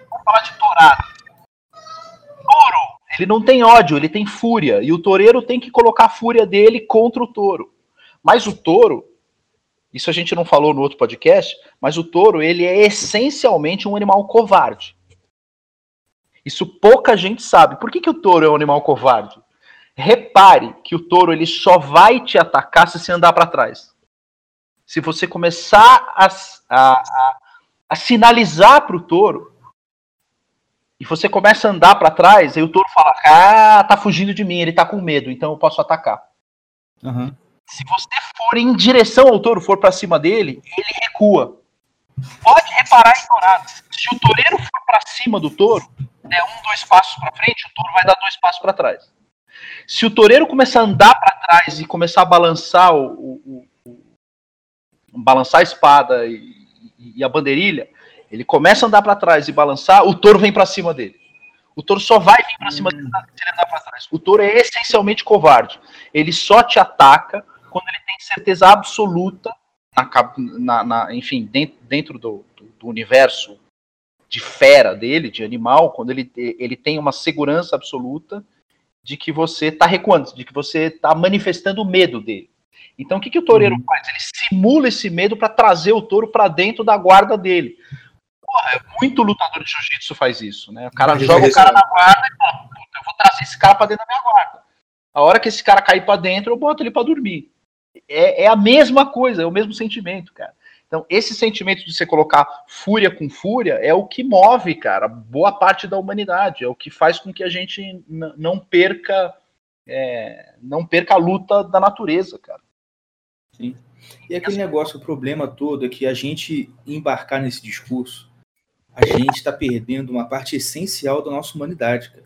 Vamos falar de tourado. Touro ele não tem ódio, ele tem fúria. E o toureiro tem que colocar a fúria dele contra o touro. Mas o touro, isso a gente não falou no outro podcast, mas o touro, ele é essencialmente um animal covarde. Isso pouca gente sabe. Por que, que o touro é um animal covarde? Repare que o touro ele só vai te atacar se você andar para trás. Se você começar a, a, a, a sinalizar para o touro e você começa a andar para trás, aí o touro fala: Ah, tá fugindo de mim, ele tá com medo, então eu posso atacar. Uhum. Se você for em direção ao touro, for para cima dele, ele recua. Pode reparar em tourado. Se o toureiro for para cima do touro, der um, dois passos para frente, o touro vai dar dois passos para trás. Se o toureiro começar a andar para trás e começar a balançar o, o, o, balançar a espada e, e a bandeirilha, ele começa a andar para trás e balançar, o touro vem para cima dele. O touro só vai vir para cima dele se ele andar para trás. O touro é essencialmente covarde. Ele só te ataca quando ele tem certeza absoluta, na, na enfim, dentro, dentro do, do, do, universo de fera dele, de animal, quando ele, ele tem uma segurança absoluta de que você está recuando, de que você está manifestando o medo dele. Então, o que, que o toureiro uhum. faz? Ele simula esse medo para trazer o touro para dentro da guarda dele. Porra, é muito lutador de jiu-jitsu faz isso, né? O cara joga o cara na guarda e fala, puta, eu vou trazer esse cara pra dentro da minha guarda. A hora que esse cara cair pra dentro, eu boto ele pra dormir. É, é a mesma coisa, é o mesmo sentimento, cara. Então, esse sentimento de você colocar fúria com fúria é o que move, cara, boa parte da humanidade. É o que faz com que a gente não perca, é, não perca a luta da natureza, cara. Sim. E aquele negócio, o problema todo é que a gente embarcar nesse discurso a gente está perdendo uma parte essencial da nossa humanidade, cara.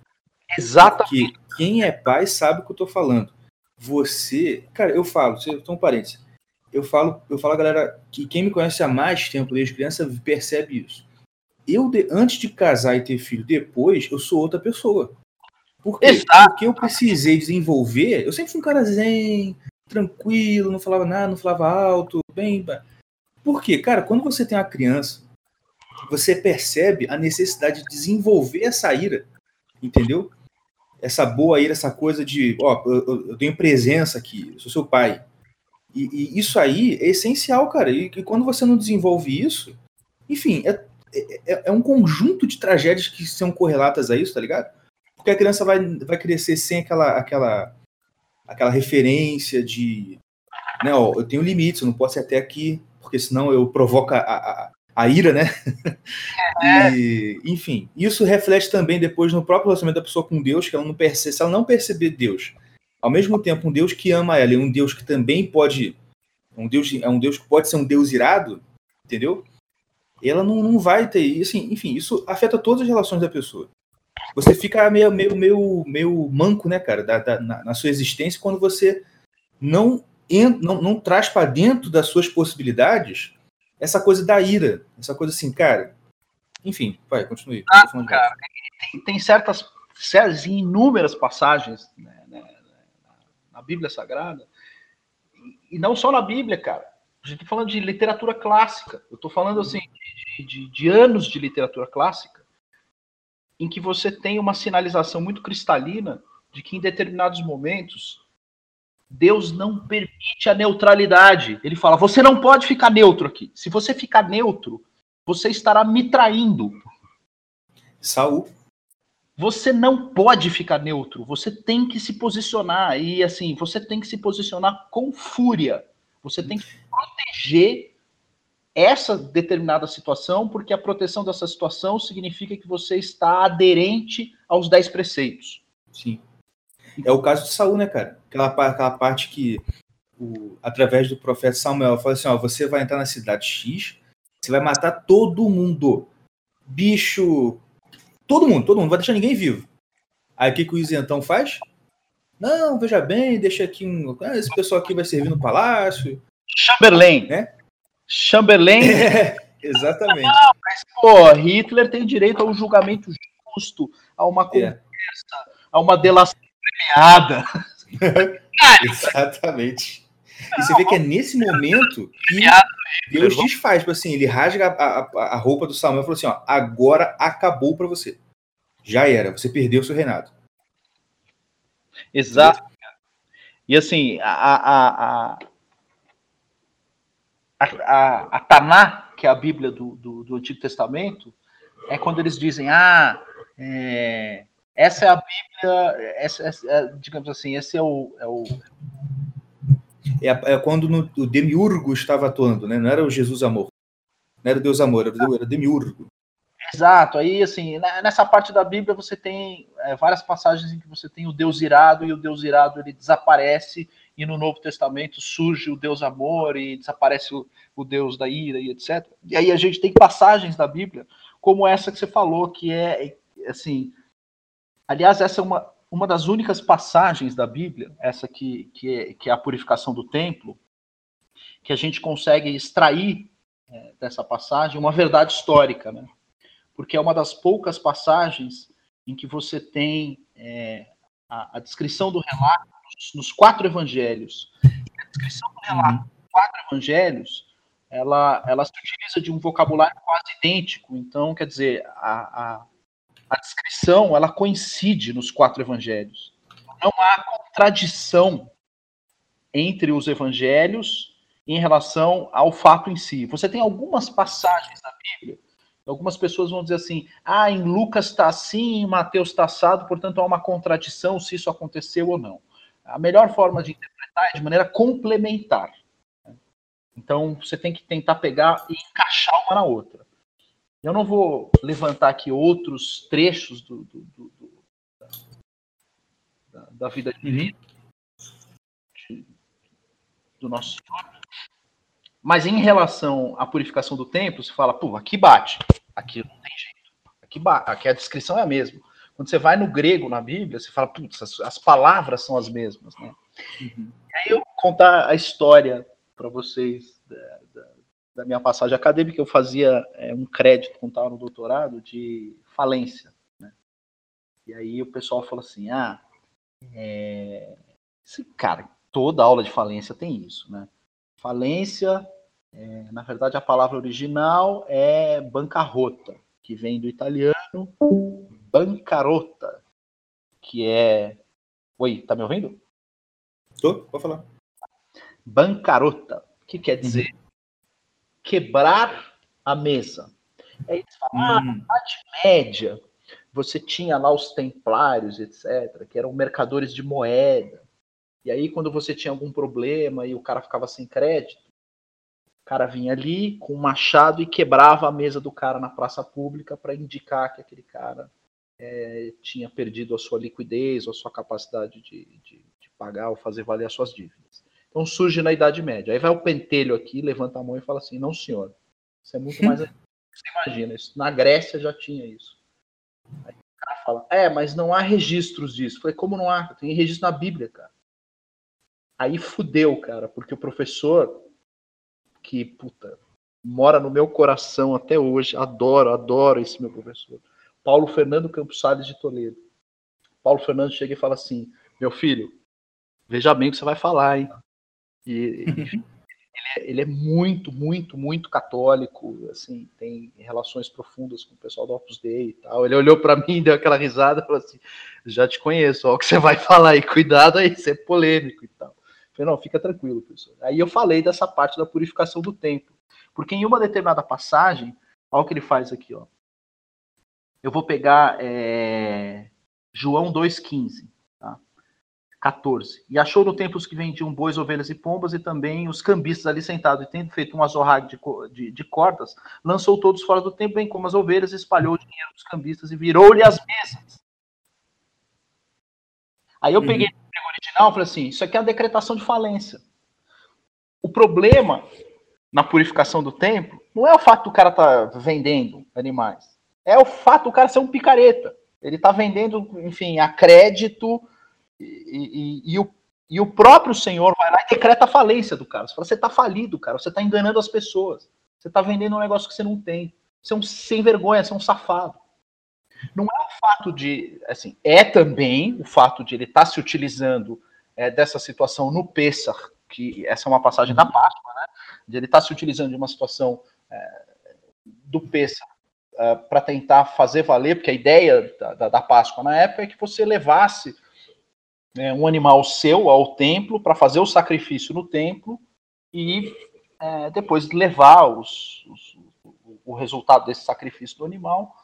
Exatamente. Porque quem é pai sabe o que eu estou falando. você. Cara, eu falo, então um parênteses. Eu falo, eu falo, galera, que quem me conhece há mais tempo desde criança percebe isso. Eu, antes de casar e ter filho depois, eu sou outra pessoa. Por quê? Porque eu precisei desenvolver. Eu sempre fui um cara zen, tranquilo, não falava nada, não falava alto, bem. Por quê? Cara, quando você tem uma criança, você percebe a necessidade de desenvolver essa ira, entendeu? Essa boa ira, essa coisa de, ó, eu, eu tenho presença aqui, eu sou seu pai. E, e, isso aí é essencial, cara. E, e, quando você não desenvolve isso, enfim, é, é, é, um conjunto de tragédias que são correlatas a isso, tá ligado? Porque a criança vai, vai crescer sem aquela, aquela, aquela referência de, né, ó, eu tenho limites, eu não posso ir até aqui, porque senão eu provoco a, a, a ira, né? É. e, enfim, isso reflete também depois no próprio relacionamento da pessoa com Deus, que ela não percebe, se ela não perceber Deus, ao mesmo tempo um Deus que ama ela e um Deus que também pode um Deus é um Deus que pode ser um Deus irado, entendeu? Ela não, não vai ter assim, enfim, isso afeta todas as relações da pessoa. Você fica meio meio meio, meio manco, né, cara, da, da na, na, sua existência quando você não não, não traz para dentro das suas possibilidades essa coisa da ira, essa coisa assim, cara. Enfim, vai, continue. Ah, cara, tem, tem, certas, certas inúmeras passagens né, na Bíblia Sagrada, e não só na Bíblia, cara. A gente está falando de literatura clássica. Eu estou falando assim de, de, de anos de literatura clássica, em que você tem uma sinalização muito cristalina de que em determinados momentos Deus não permite a neutralidade. Ele fala: você não pode ficar neutro aqui. Se você ficar neutro, você estará me traindo. Saul. Você não pode ficar neutro. Você tem que se posicionar. E assim, você tem que se posicionar com fúria. Você tem que proteger essa determinada situação, porque a proteção dessa situação significa que você está aderente aos dez preceitos. Sim. É o caso de Saul, né, cara? Aquela, aquela parte que, o, através do profeta Samuel, fala assim: ó, você vai entrar na cidade X, você vai matar todo mundo. Bicho. Todo mundo, todo mundo, não vai deixar ninguém vivo. Aí o que, que o isentão faz? Não, veja bem, deixa aqui um. Ah, esse pessoal aqui vai servir no palácio. Chamberlain. Né? Chamberlain. É, exatamente. Não, mas, pô, Hitler tem direito a um julgamento justo, a uma é. conversa, é. a uma delação premiada. Exatamente. E você vê que é nesse momento que Deus desfaz, tipo assim, ele rasga a, a, a roupa do Samuel e falou assim: ó, agora acabou para você. Já era, você perdeu o seu reinado. Exato. E assim, a, a, a, a, a Taná, que é a Bíblia do, do, do Antigo Testamento, é quando eles dizem, ah, é, essa é a Bíblia, essa, essa, é, digamos assim, esse é o. É, o... é, é quando no, o Demiurgo estava atuando, né? Não era o Jesus Amor. Não era o Deus Amor, era o, era Demiurgo. Exato, aí assim, nessa parte da Bíblia você tem é, várias passagens em que você tem o Deus irado e o Deus irado ele desaparece e no Novo Testamento surge o Deus amor e desaparece o, o Deus da ira e etc. E aí a gente tem passagens da Bíblia como essa que você falou, que é assim, Aliás, essa é uma, uma das únicas passagens da Bíblia, essa que, que, é, que é a purificação do templo, que a gente consegue extrair é, dessa passagem uma verdade histórica, né? Porque é uma das poucas passagens em que você tem é, a, a, descrição do relato nos, nos quatro evangelhos. A descrição do relato nos quatro evangelhos, ela, ela se utiliza de um vocabulário quase idêntico. Então, quer dizer, a, a a descrição ela coincide nos quatro evangelhos. Não há contradição entre os evangelhos em relação ao fato em si. Você tem algumas passagens da Bíblia, algumas pessoas vão dizer assim: ah, em Lucas está assim, em Mateus está assado, portanto há uma contradição se isso aconteceu ou não. A melhor forma de interpretar é de maneira complementar. Então você tem que tentar pegar e encaixar uma na outra. Eu não vou levantar aqui outros trechos do, do, do, do da, da, vida divina uhum. do nosso Senhor. Mas em relação à purificação do templo, você fala, pô, aqui bate, aqui não tem jeito. Aqui, bate, aqui a descrição é a mesma. Quando você vai no grego, na Bíblia, você fala, putz, as, as palavras são as mesmas, né? Uhum. E aí eu vou contar a história para vocês da, da, da, minha passagem acadêmica. Eu fazia é, um crédito, contava no doutorado, de falência. Né? E aí o pessoal falou assim: ah, é... Esse cara, toda aula de falência tem isso, né? Falência, é, na verdade, a palavra original é bancarrota, que vem do italiano bancarota, que é. Oi, tá me ouvindo? Tô, pode falar. Bancarota, que quer dizer. Quebrar a mesa. É isso, ah, na Idade Média, você tinha lá os templários, etc., que eram mercadores de moeda. E aí, quando você tinha algum problema e o cara ficava sem crédito, o cara vinha ali com um machado e quebrava a mesa do cara na praça pública para indicar que aquele cara é, tinha perdido a sua liquidez ou a sua capacidade de, de, de, pagar ou fazer valer as suas dívidas. Então surge na Idade Média. Aí vai o pentelho aqui, levanta a mão e fala assim: não, senhor, isso é muito mais. Você imagina, isso, na Grécia já tinha isso. Aí o cara fala: é, mas não há registros disso. Falei: como não há? Tem registro na Bíblia, cara. Aí fudeu, cara, porque o professor, que, puta, mora no meu coração até hoje, adoro, adoro esse meu professor, Paulo Fernando Campos Salles de Toledo. Paulo Fernando chega e fala assim: Meu filho, veja bem o que você vai falar, hein? E, ele, é, ele, é, muito, muito, muito católico, assim, tem relações profundas com o pessoal do Opus Dei e tal. Ele olhou para mim, deu aquela risada e falou assim: Já te conheço, ó, o que você vai falar aí, cuidado aí, você é polêmico e tal. Falei, não, fica tranquilo, professor. Aí eu falei dessa parte da purificação do templo. Porque em uma determinada passagem, olha o que ele faz aqui, ó. Eu vou pegar é, João 2,15, tá? 14. E achou no templo os que vendiam bois, ovelhas e pombas, e também os cambistas ali sentados, e tendo feito um azorrague de, de, de, cordas, lançou todos fora do templo, bem como as ovelhas, espalhou o dinheiro dos cambistas e virou-lhe as mesas. Aí eu peguei uhum original, falei assim: isso aqui é uma decretação de falência. O problema na purificação do templo não é o fato do cara estar tá vendendo animais, é o fato do cara ser um picareta. Ele está vendendo, enfim, a crédito e, e, o, e o próprio Senhor vai lá e decreta a falência do cara. Você fala, você está falido, cara, você está enganando as pessoas. Você está vendendo um negócio que você não tem. Você é um sem vergonha, você é um safado. Não é o fato de, assim, é também o fato de ele estar tá se utilizando é, dessa situação no Pessah, que essa é uma passagem da Páscoa, né? De ele estar tá se utilizando de uma situação é, do Pessah é, para tentar fazer valer, porque a ideia da, da, da, Páscoa na época é que você levasse né, um animal seu ao templo para fazer o sacrifício no templo e é, depois levar os, os, o resultado desse sacrifício do animal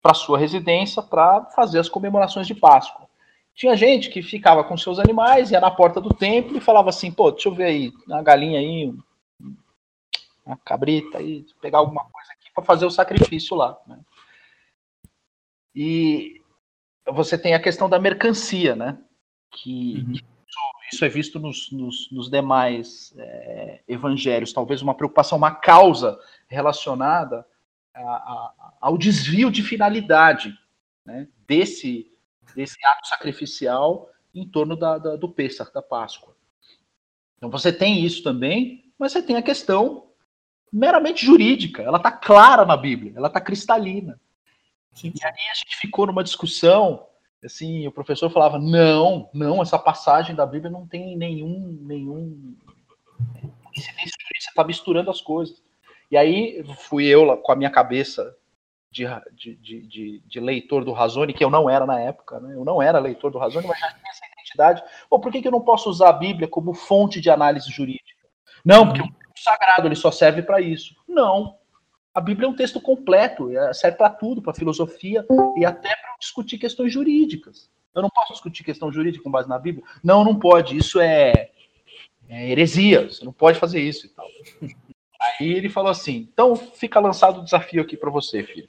para sua residência para fazer as comemorações de Páscoa. Tinha gente que ficava com seus animais, ia na porta do templo e falava assim: pô, deixa eu ver aí, uma galinha aí, uma cabrita aí, pegar alguma coisa aqui para fazer o sacrifício lá. Né? E você tem a questão da mercancia, né? Que, uhum. isso, isso, é visto nos, nos, nos demais é, evangelhos, talvez uma preocupação, uma causa relacionada a, a, ao desvio de finalidade né, desse, desse ato sacrificial em torno da, da, do Pêssar, da Páscoa. Então você tem isso também, mas você tem a questão meramente jurídica. Ela está clara na Bíblia, ela está cristalina. Sim. E aí a gente ficou numa discussão, assim, o professor falava, não, não, essa passagem da Bíblia não tem nenhum, nenhum incidência jurídica, você está misturando as coisas. E aí fui eu com a minha cabeça de, de, de, de, leitor do Razone, que eu não era na época, né? eu não era leitor do Razone, mas já tinha essa identidade. Pô, por que, que eu não posso usar a Bíblia como fonte de análise jurídica? Não, porque o sagrado ele só serve para isso. Não. A Bíblia é um texto completo, é, serve para tudo, para filosofia e até para discutir questões jurídicas. Eu não posso discutir questão jurídica com base na Bíblia? Não, não pode. Isso é, é heresia. Você não pode fazer isso e tal. Aí ele falou assim: então fica lançado o desafio aqui para você, filho.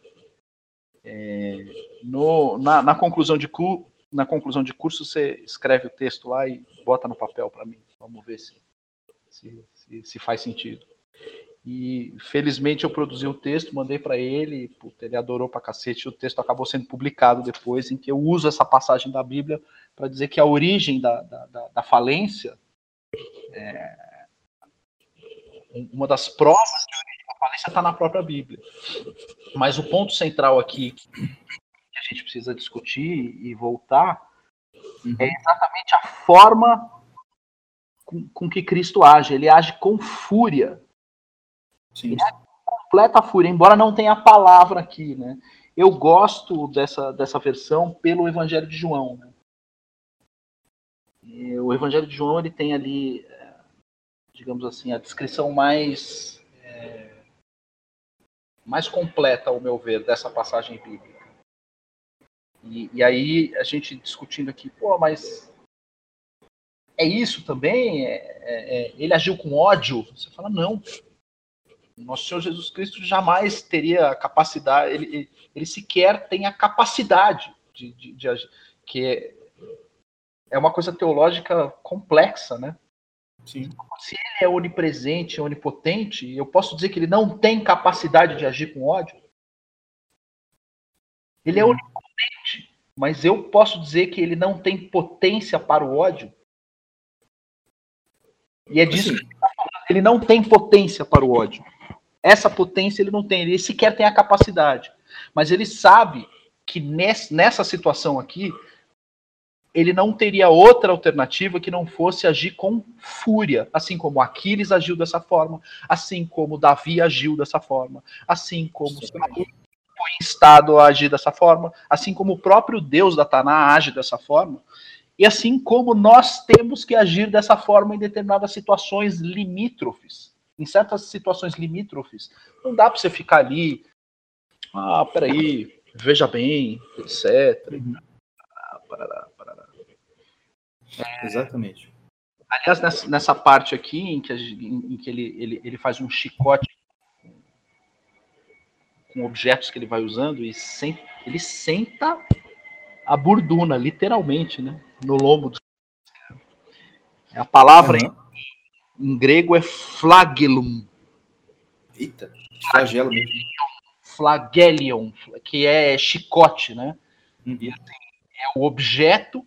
É, no, na, na, conclusão de cu, na conclusão de curso, você escreve o texto lá e bota no papel para mim. Vamos ver se, se, se, se, faz sentido. E felizmente eu produzi o texto, mandei para ele, puta, ele adorou pra cacete. O texto acabou sendo publicado depois, em que eu uso essa passagem da Bíblia para dizer que a origem da, da, da, da falência, é, uma das provas de origem da falência está na própria Bíblia. Mas o ponto central aqui que a gente precisa discutir e voltar uhum. é exatamente a forma com, com que Cristo age. Ele age com fúria Sim. É completa fúria, embora não tenha a palavra aqui, né? Eu gosto dessa, dessa versão pelo Evangelho de João. Né? o Evangelho de João ele tem ali, é, digamos assim, a descrição mais é, mais completa, ao meu ver, dessa passagem bíblica. E, e aí a gente discutindo aqui, pô, mas é isso também? É, é, é ele agiu com ódio? Você fala, não. Nosso Senhor Jesus Cristo jamais teria a capacidade, ele, ele sequer tem a capacidade de, de, de agir, que é, é uma coisa teológica complexa, né? Sim. Se ele é onipresente, onipotente, eu posso dizer que ele não tem capacidade de agir com ódio? Ele é onipotente, mas eu posso dizer que ele não tem potência para o ódio? E é disso assim. que ele falando. Ele não tem potência para o ódio. Essa potência ele não tem, ele sequer tem a capacidade. Mas ele sabe que nessa situação aqui, ele não teria outra alternativa que não fosse agir com fúria, assim como Aquiles agiu dessa forma, assim como Davi agiu dessa forma, assim como Saul foi instado a agir dessa forma, assim como o próprio Deus da Taná age dessa forma, e assim como nós temos que agir dessa forma em determinadas situações limítrofes em certas situações limítrofes, não dá para você ficar ali, ah, peraí, veja bem, etc. Uhum. Ah, parará, parará. É, Exatamente. Aliás, nessa, nessa, parte aqui, em que, em, em que ele, ele, ele faz um chicote com objetos que ele vai usando, e sem, ele senta a burduna, literalmente, né, no lombo do. É a palavra uhum em grego é flagellum. Eita, flagelo mesmo. Flagelion, que é chicote, né? Uhum. Assim, é o objeto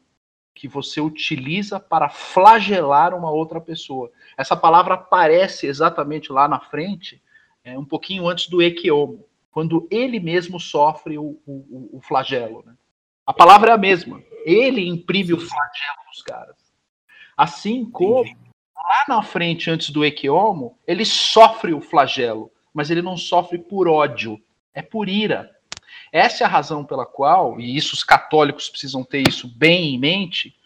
que você utiliza para flagelar uma outra pessoa. Essa palavra aparece exatamente lá na frente, é, um pouquinho antes do equiomo, quando ele mesmo sofre o, o, o flagelo. Né? A palavra é a mesma. Ele imprime o flagelo nos caras. Assim como Entendi lá na frente, antes do Equiomo, ele sofre o flagelo, mas ele não sofre por ódio, é por ira. Essa é a razão pela qual, e isso os católicos precisam ter isso bem em mente,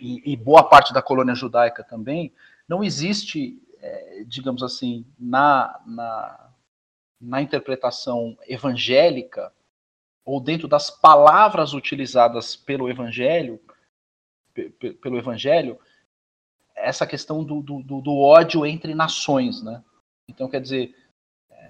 e, e boa parte da colônia judaica também, não existe, é, digamos assim, na, na, na interpretação evangélica, ou dentro das palavras utilizadas pelo evangelho, pelo evangelho, essa questão do, do, do, ódio entre nações, né? Então, quer dizer,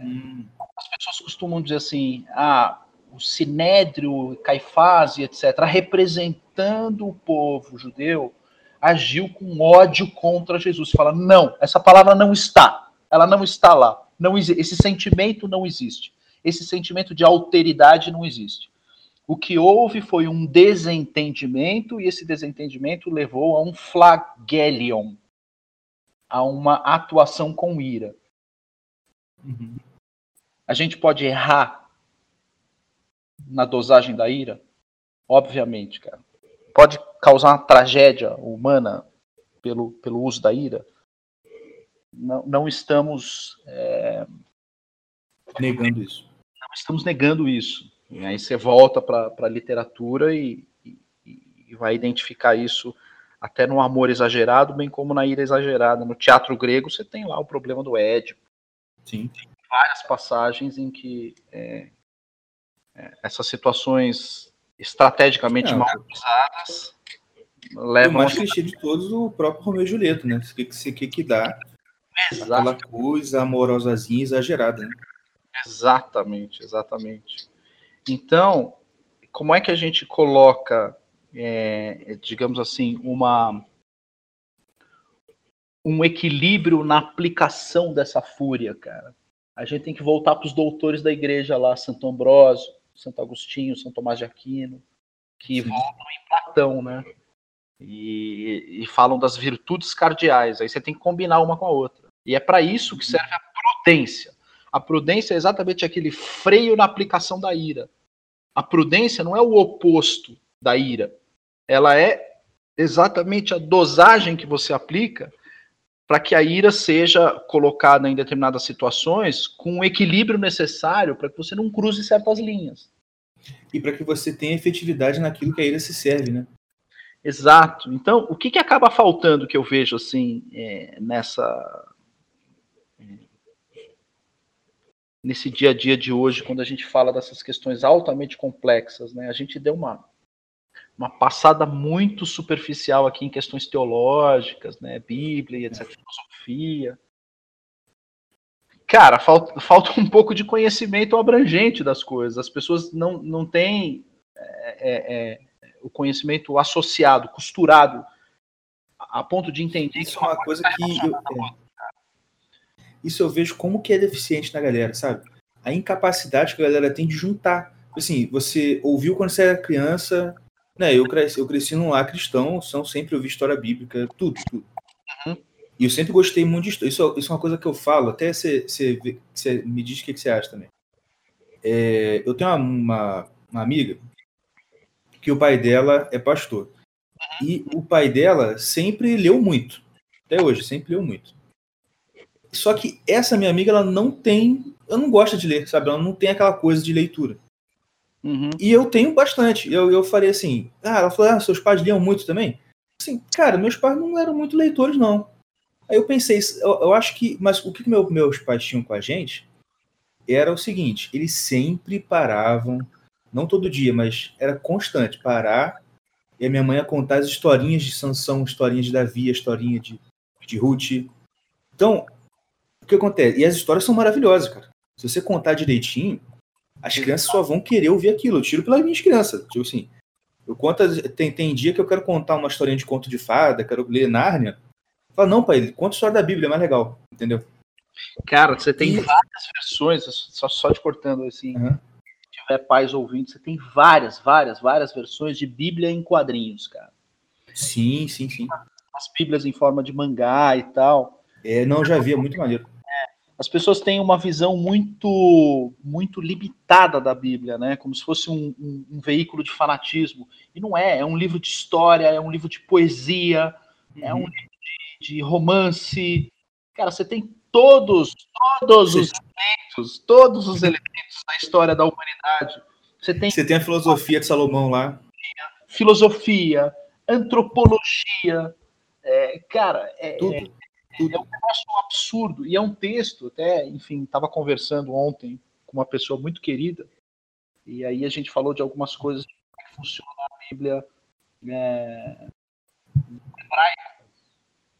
hum. as pessoas costumam dizer assim, ah, o Sinédrio, Caifás e etc., representando o povo judeu, agiu com ódio contra Jesus. Fala, não, essa palavra não está, ela não está lá. Não, esse sentimento não existe. Esse sentimento de alteridade não existe. O que houve foi um desentendimento, e esse desentendimento levou a um flagelion, a uma atuação com ira. Uhum. A gente pode errar na dosagem da ira? Obviamente, cara. Pode causar uma tragédia humana pelo, pelo uso da ira? Não, não estamos. É... Negando isso. Não estamos negando isso. E aí você volta para a literatura e, e, e, vai identificar isso até no amor exagerado, bem como na ira exagerada. No teatro grego você tem lá o problema do Édipo. Sim. Tem várias passagens em que é, é, essas situações estrategicamente é, mal usadas levam. O mais clichê de todos o próprio Romeu e Julieta, né? O que, que, que dá Exato. aquela coisa amorosazinha exagerada, né? Exatamente, exatamente. Então, como é que a gente coloca, é, digamos assim, uma um equilíbrio na aplicação dessa fúria, cara. A gente tem que voltar para os doutores da igreja lá, Santo Ambrósio, Santo Agostinho, São Tomás de Aquino, que Sim. voltam em Platão, né? E, e, falam das virtudes cardeais. Aí você tem que combinar uma com a outra. E é para isso que serve a prudência. A prudência é exatamente aquele freio na aplicação da ira. A prudência não é o oposto da ira. Ela é exatamente a dosagem que você aplica para que a ira seja colocada em determinadas situações com o equilíbrio necessário para que você não cruze certas linhas. E para que você tenha efetividade naquilo que a ira se serve, né? Exato. Então, o que, que acaba faltando que eu vejo assim é, nessa nesse dia a dia de hoje, quando a gente fala dessas questões altamente complexas, né? A gente deu uma uma passada muito superficial aqui em questões teológicas, né, Bíblia, etc, filosofia. Cara, falta, falta um pouco de conhecimento abrangente das coisas. As pessoas não, não têm é, é, é o conhecimento associado, costurado, a ponto de entender isso é uma coisa que eu, é, isso eu vejo como que é deficiente na galera, sabe? A incapacidade que a galera tem de juntar. Assim, você ouviu quando você era criança, né? Eu cresci, eu cresci num lar cristão, são sempre ouvi história bíblica, tudo, tudo. Uhum. E eu sempre gostei muito de história. Isso, isso é uma coisa que eu falo, até você, você, você me diz o que, que você acha também. É, eu tenho uma, uma, uma amiga que o pai dela é pastor. E o pai dela sempre leu muito. Até hoje, sempre leu muito. Só que essa minha amiga, ela não tem. Ela não gosta de ler, sabe? Ela não tem aquela coisa de leitura. Uhum. E eu tenho bastante. Eu, eu falei assim. Ah, ela falou: ah, seus pais liam muito também? Assim, cara, meus pais não eram muito leitores, não. Aí eu pensei, eu, eu acho que. Mas o que meu, meus pais tinham com a gente era o seguinte: eles sempre paravam não todo dia, mas era constante parar e a minha mãe ia contar as historinhas de Sansão, historinhas de Davi, a historinha de, de Ruth. Então, o que acontece? E as histórias são maravilhosas, cara. Se você contar direitinho, as crianças só vão querer ouvir aquilo. Eu tiro pelas minhas crianças. Tipo assim, eu conto, tem, tem dia que eu quero contar uma historinha de conto de fada, quero ler Nárnia. Fala, não, pai, conta a história da Bíblia, é mais legal, entendeu? Cara, você tem e... várias versões, só, só te cortando assim. Uhum tiver pais ouvindo, você tem várias, várias, várias versões de Bíblia em quadrinhos, cara. Sim, sim, sim. As Bíblias em forma de mangá e tal. É, não, já vi, é muito maneiro. As pessoas têm uma visão muito muito limitada da Bíblia, né? Como se fosse um, um, um veículo de fanatismo. E não é, é um livro de história, é um livro de poesia, uhum. é um uhum. livro de, de romance. Cara, você tem todos, todos os elementos, todos os elementos da história da humanidade. Você tem, Você tem a filosofia de Salomão lá. Filosofia, antropologia, é, cara, é, é, tudo. é um negócio absurdo. E é um texto, até, enfim, estava conversando ontem com uma pessoa muito querida, e aí a gente falou de algumas coisas que funcionam na Bíblia é, hebraico.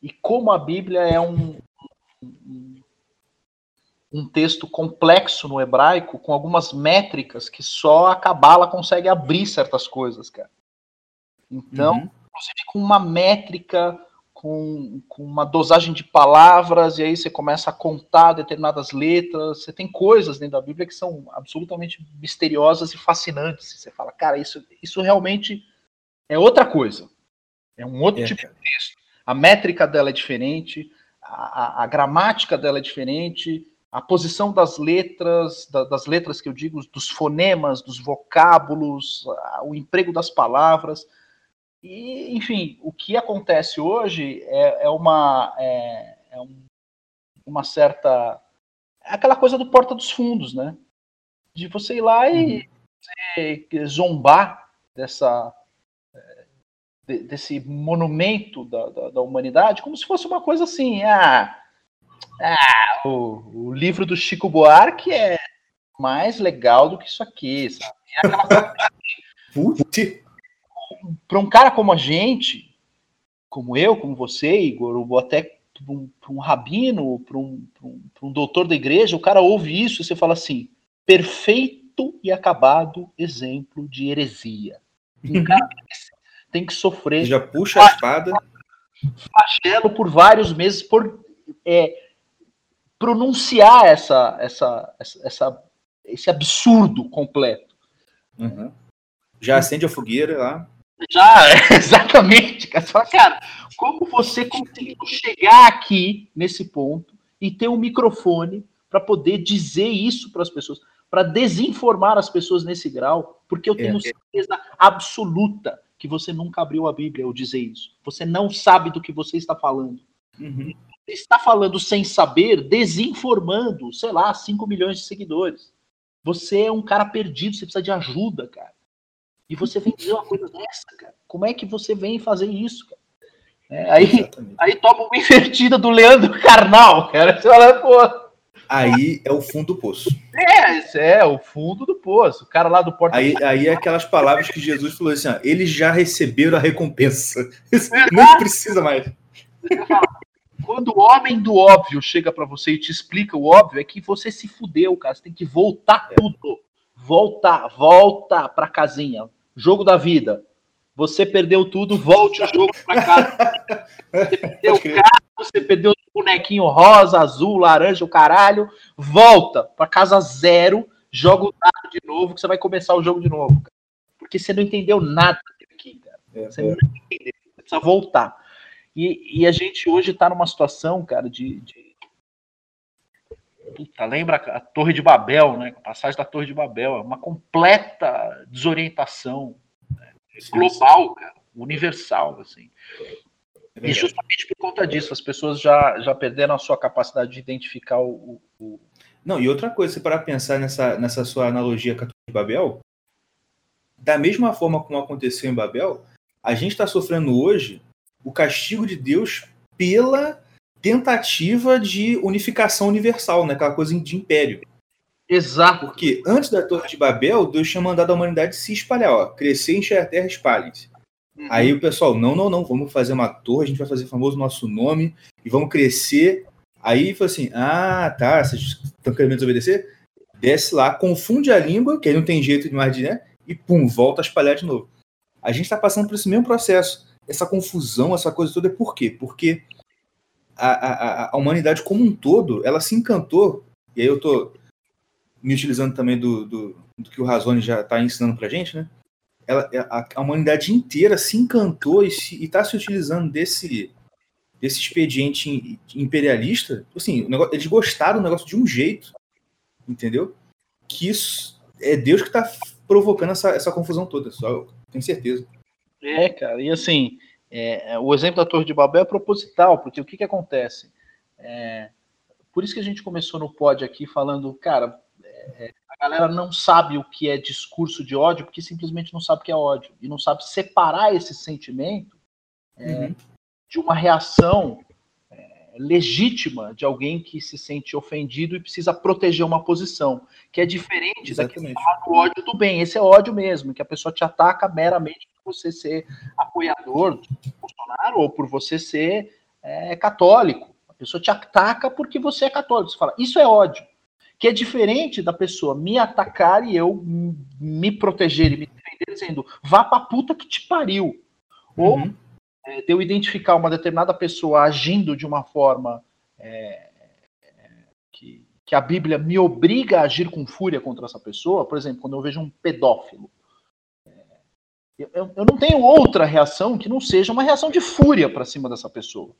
E como a Bíblia é um, um texto complexo no hebraico, com algumas métricas que só a Cabala consegue abrir certas coisas, cara. Então, uhum. inclusive com uma métrica, com, com, uma dosagem de palavras, e aí você começa a contar determinadas letras. Você tem coisas dentro da Bíblia que são absolutamente misteriosas e fascinantes. Você fala, cara, isso, isso realmente é outra coisa. É um outro é, tipo de texto. A métrica dela é diferente, a, a, a gramática dela é diferente, a posição das letras, da, das letras que eu digo, dos fonemas, dos vocábulos, o emprego das palavras. E, enfim, o que acontece hoje é, é uma, é, é um, uma certa. É aquela coisa do porta dos fundos, né? De você ir lá e uhum. zombar dessa, desse monumento da, da, da, humanidade como se fosse uma coisa assim, ah, ah o, o, livro do Chico Buarque é mais legal do que isso aqui, sabe? Para um cara como a gente, como eu, como você, Igor, ou até para um, um, rabino, para um, um, um doutor da igreja, o cara ouve isso e você fala assim, perfeito e acabado exemplo de heresia. Um cara tem que sofrer. Já puxa a espada. flagelo por vários meses por é, pronunciar essa, essa, essa, esse absurdo completo. Uhum. Já acende a fogueira lá. Já, exatamente. Cara. Você fala, cara, como você conseguiu chegar aqui nesse ponto e ter um microfone para poder dizer isso para as pessoas, para desinformar as pessoas nesse grau? Porque eu tenho é, certeza absoluta que você nunca abriu a Bíblia ao dizer isso. Você não sabe do que você está falando. Uhum. Você está falando sem saber, desinformando, sei lá, 5 milhões de seguidores. Você é um cara perdido, você precisa de ajuda, cara. E você vem dizer uma coisa dessa, cara. Como é que você vem fazer isso, cara? É, aí, aí toma uma invertida do Leandro Carnal, cara. Você fala, pô. Aí é o fundo do poço. É, é o fundo do poço. O cara lá do porta. Aí, aí é aquelas palavras que Jesus falou assim: ó, eles já receberam a recompensa. Não precisa mais. Quando o homem do óbvio chega para você e te explica o óbvio, é que você se fudeu, cara. Você tem que voltar é. tudo. Voltar, volta pra casinha. Jogo da vida. Você perdeu tudo, volte o jogo pra casa. Você perdeu o carro, você perdeu o bonequinho rosa, azul, laranja, o caralho. Volta pra casa zero, joga o dado de novo, que você vai começar o jogo de novo. Cara. Porque você não entendeu nada aqui, cara. É, você é. não entendeu. Você precisa voltar. E, e a gente hoje está numa situação, cara, de, de... Puta, lembra a Torre de Babel, né? A passagem da Torre de Babel, é uma completa desorientação né? global, cara, universal, assim. É e justamente por conta disso, as pessoas já, já perderam a sua capacidade de identificar o. o... Não, e outra coisa, se para pensar nessa, nessa sua analogia com a Torre de Babel, da mesma forma como aconteceu em Babel, a gente está sofrendo hoje o castigo de Deus pela tentativa de unificação universal, né? aquela coisa de império. Exato. Porque antes da Torre de Babel, Deus tinha mandado a humanidade se espalhar, ó, crescer, encher a terra, espalhem-se. Uhum. Aí o pessoal, não, não, não, vamos fazer uma torre, a gente vai fazer famoso nosso nome e vamos crescer. Aí foi assim, ah, tá, vocês estão querendo desobedecer? Desce lá, confunde a língua, que aí não tem jeito de mais de, né? E pum, volta a espalhar de novo. A gente está passando por esse mesmo processo essa confusão, essa coisa toda é por quê? Porque a, a, a humanidade como um todo, ela se encantou, e aí eu tô me utilizando também do, do, do que o Razone já está ensinando pra gente, né? Ela, a, a humanidade inteira se encantou e está se, se utilizando desse, desse expediente imperialista. Assim, negócio, eles gostaram do negócio de um jeito, entendeu? Que isso é Deus que está provocando essa, essa confusão toda, só tenho certeza. É, cara, e assim, é, é, o exemplo da Torre de Babel é proposital, porque o que, que acontece? É, por isso que a gente começou no pod aqui falando, cara, é, é, a galera não sabe o que é discurso de ódio, porque simplesmente não sabe o que é ódio, e não sabe separar esse sentimento é, uhum. de uma reação legítima de alguém que se sente ofendido e precisa proteger uma posição, que é diferente Exatamente. daquele ódio do bem. Esse é ódio mesmo, que a pessoa te ataca meramente você ser apoiador do Bolsonaro ou por você ser é, católico. A pessoa te ataca porque você é católico. Você fala, isso é ódio. Que é diferente da pessoa me atacar e eu me proteger e me defender dizendo, vá pra puta que te pariu. Ou uhum é, de eu identificar uma determinada pessoa agindo de uma forma é, que, que a Bíblia me obriga a agir com fúria contra essa pessoa, por exemplo, quando eu vejo um pedófilo, é, eu, eu não tenho outra reação que não seja uma reação de fúria para cima dessa pessoa.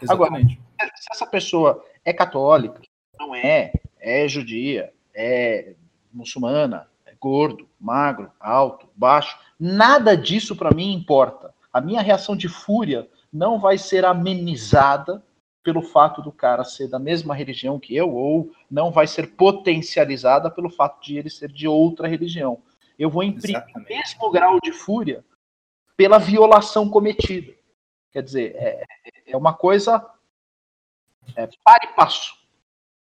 Exatamente. Agora, se essa pessoa é católica, não é, é judia, é muçulmana, é gordo, magro, alto, baixo, nada disso para mim importa a minha reação de fúria não vai ser amenizada pelo fato do cara ser da mesma religião que eu, ou não vai ser potencializada pelo fato de ele ser de outra religião. Eu vou imprimir o mesmo grau de fúria pela violação cometida. Quer dizer, é, é uma coisa é, para e passo.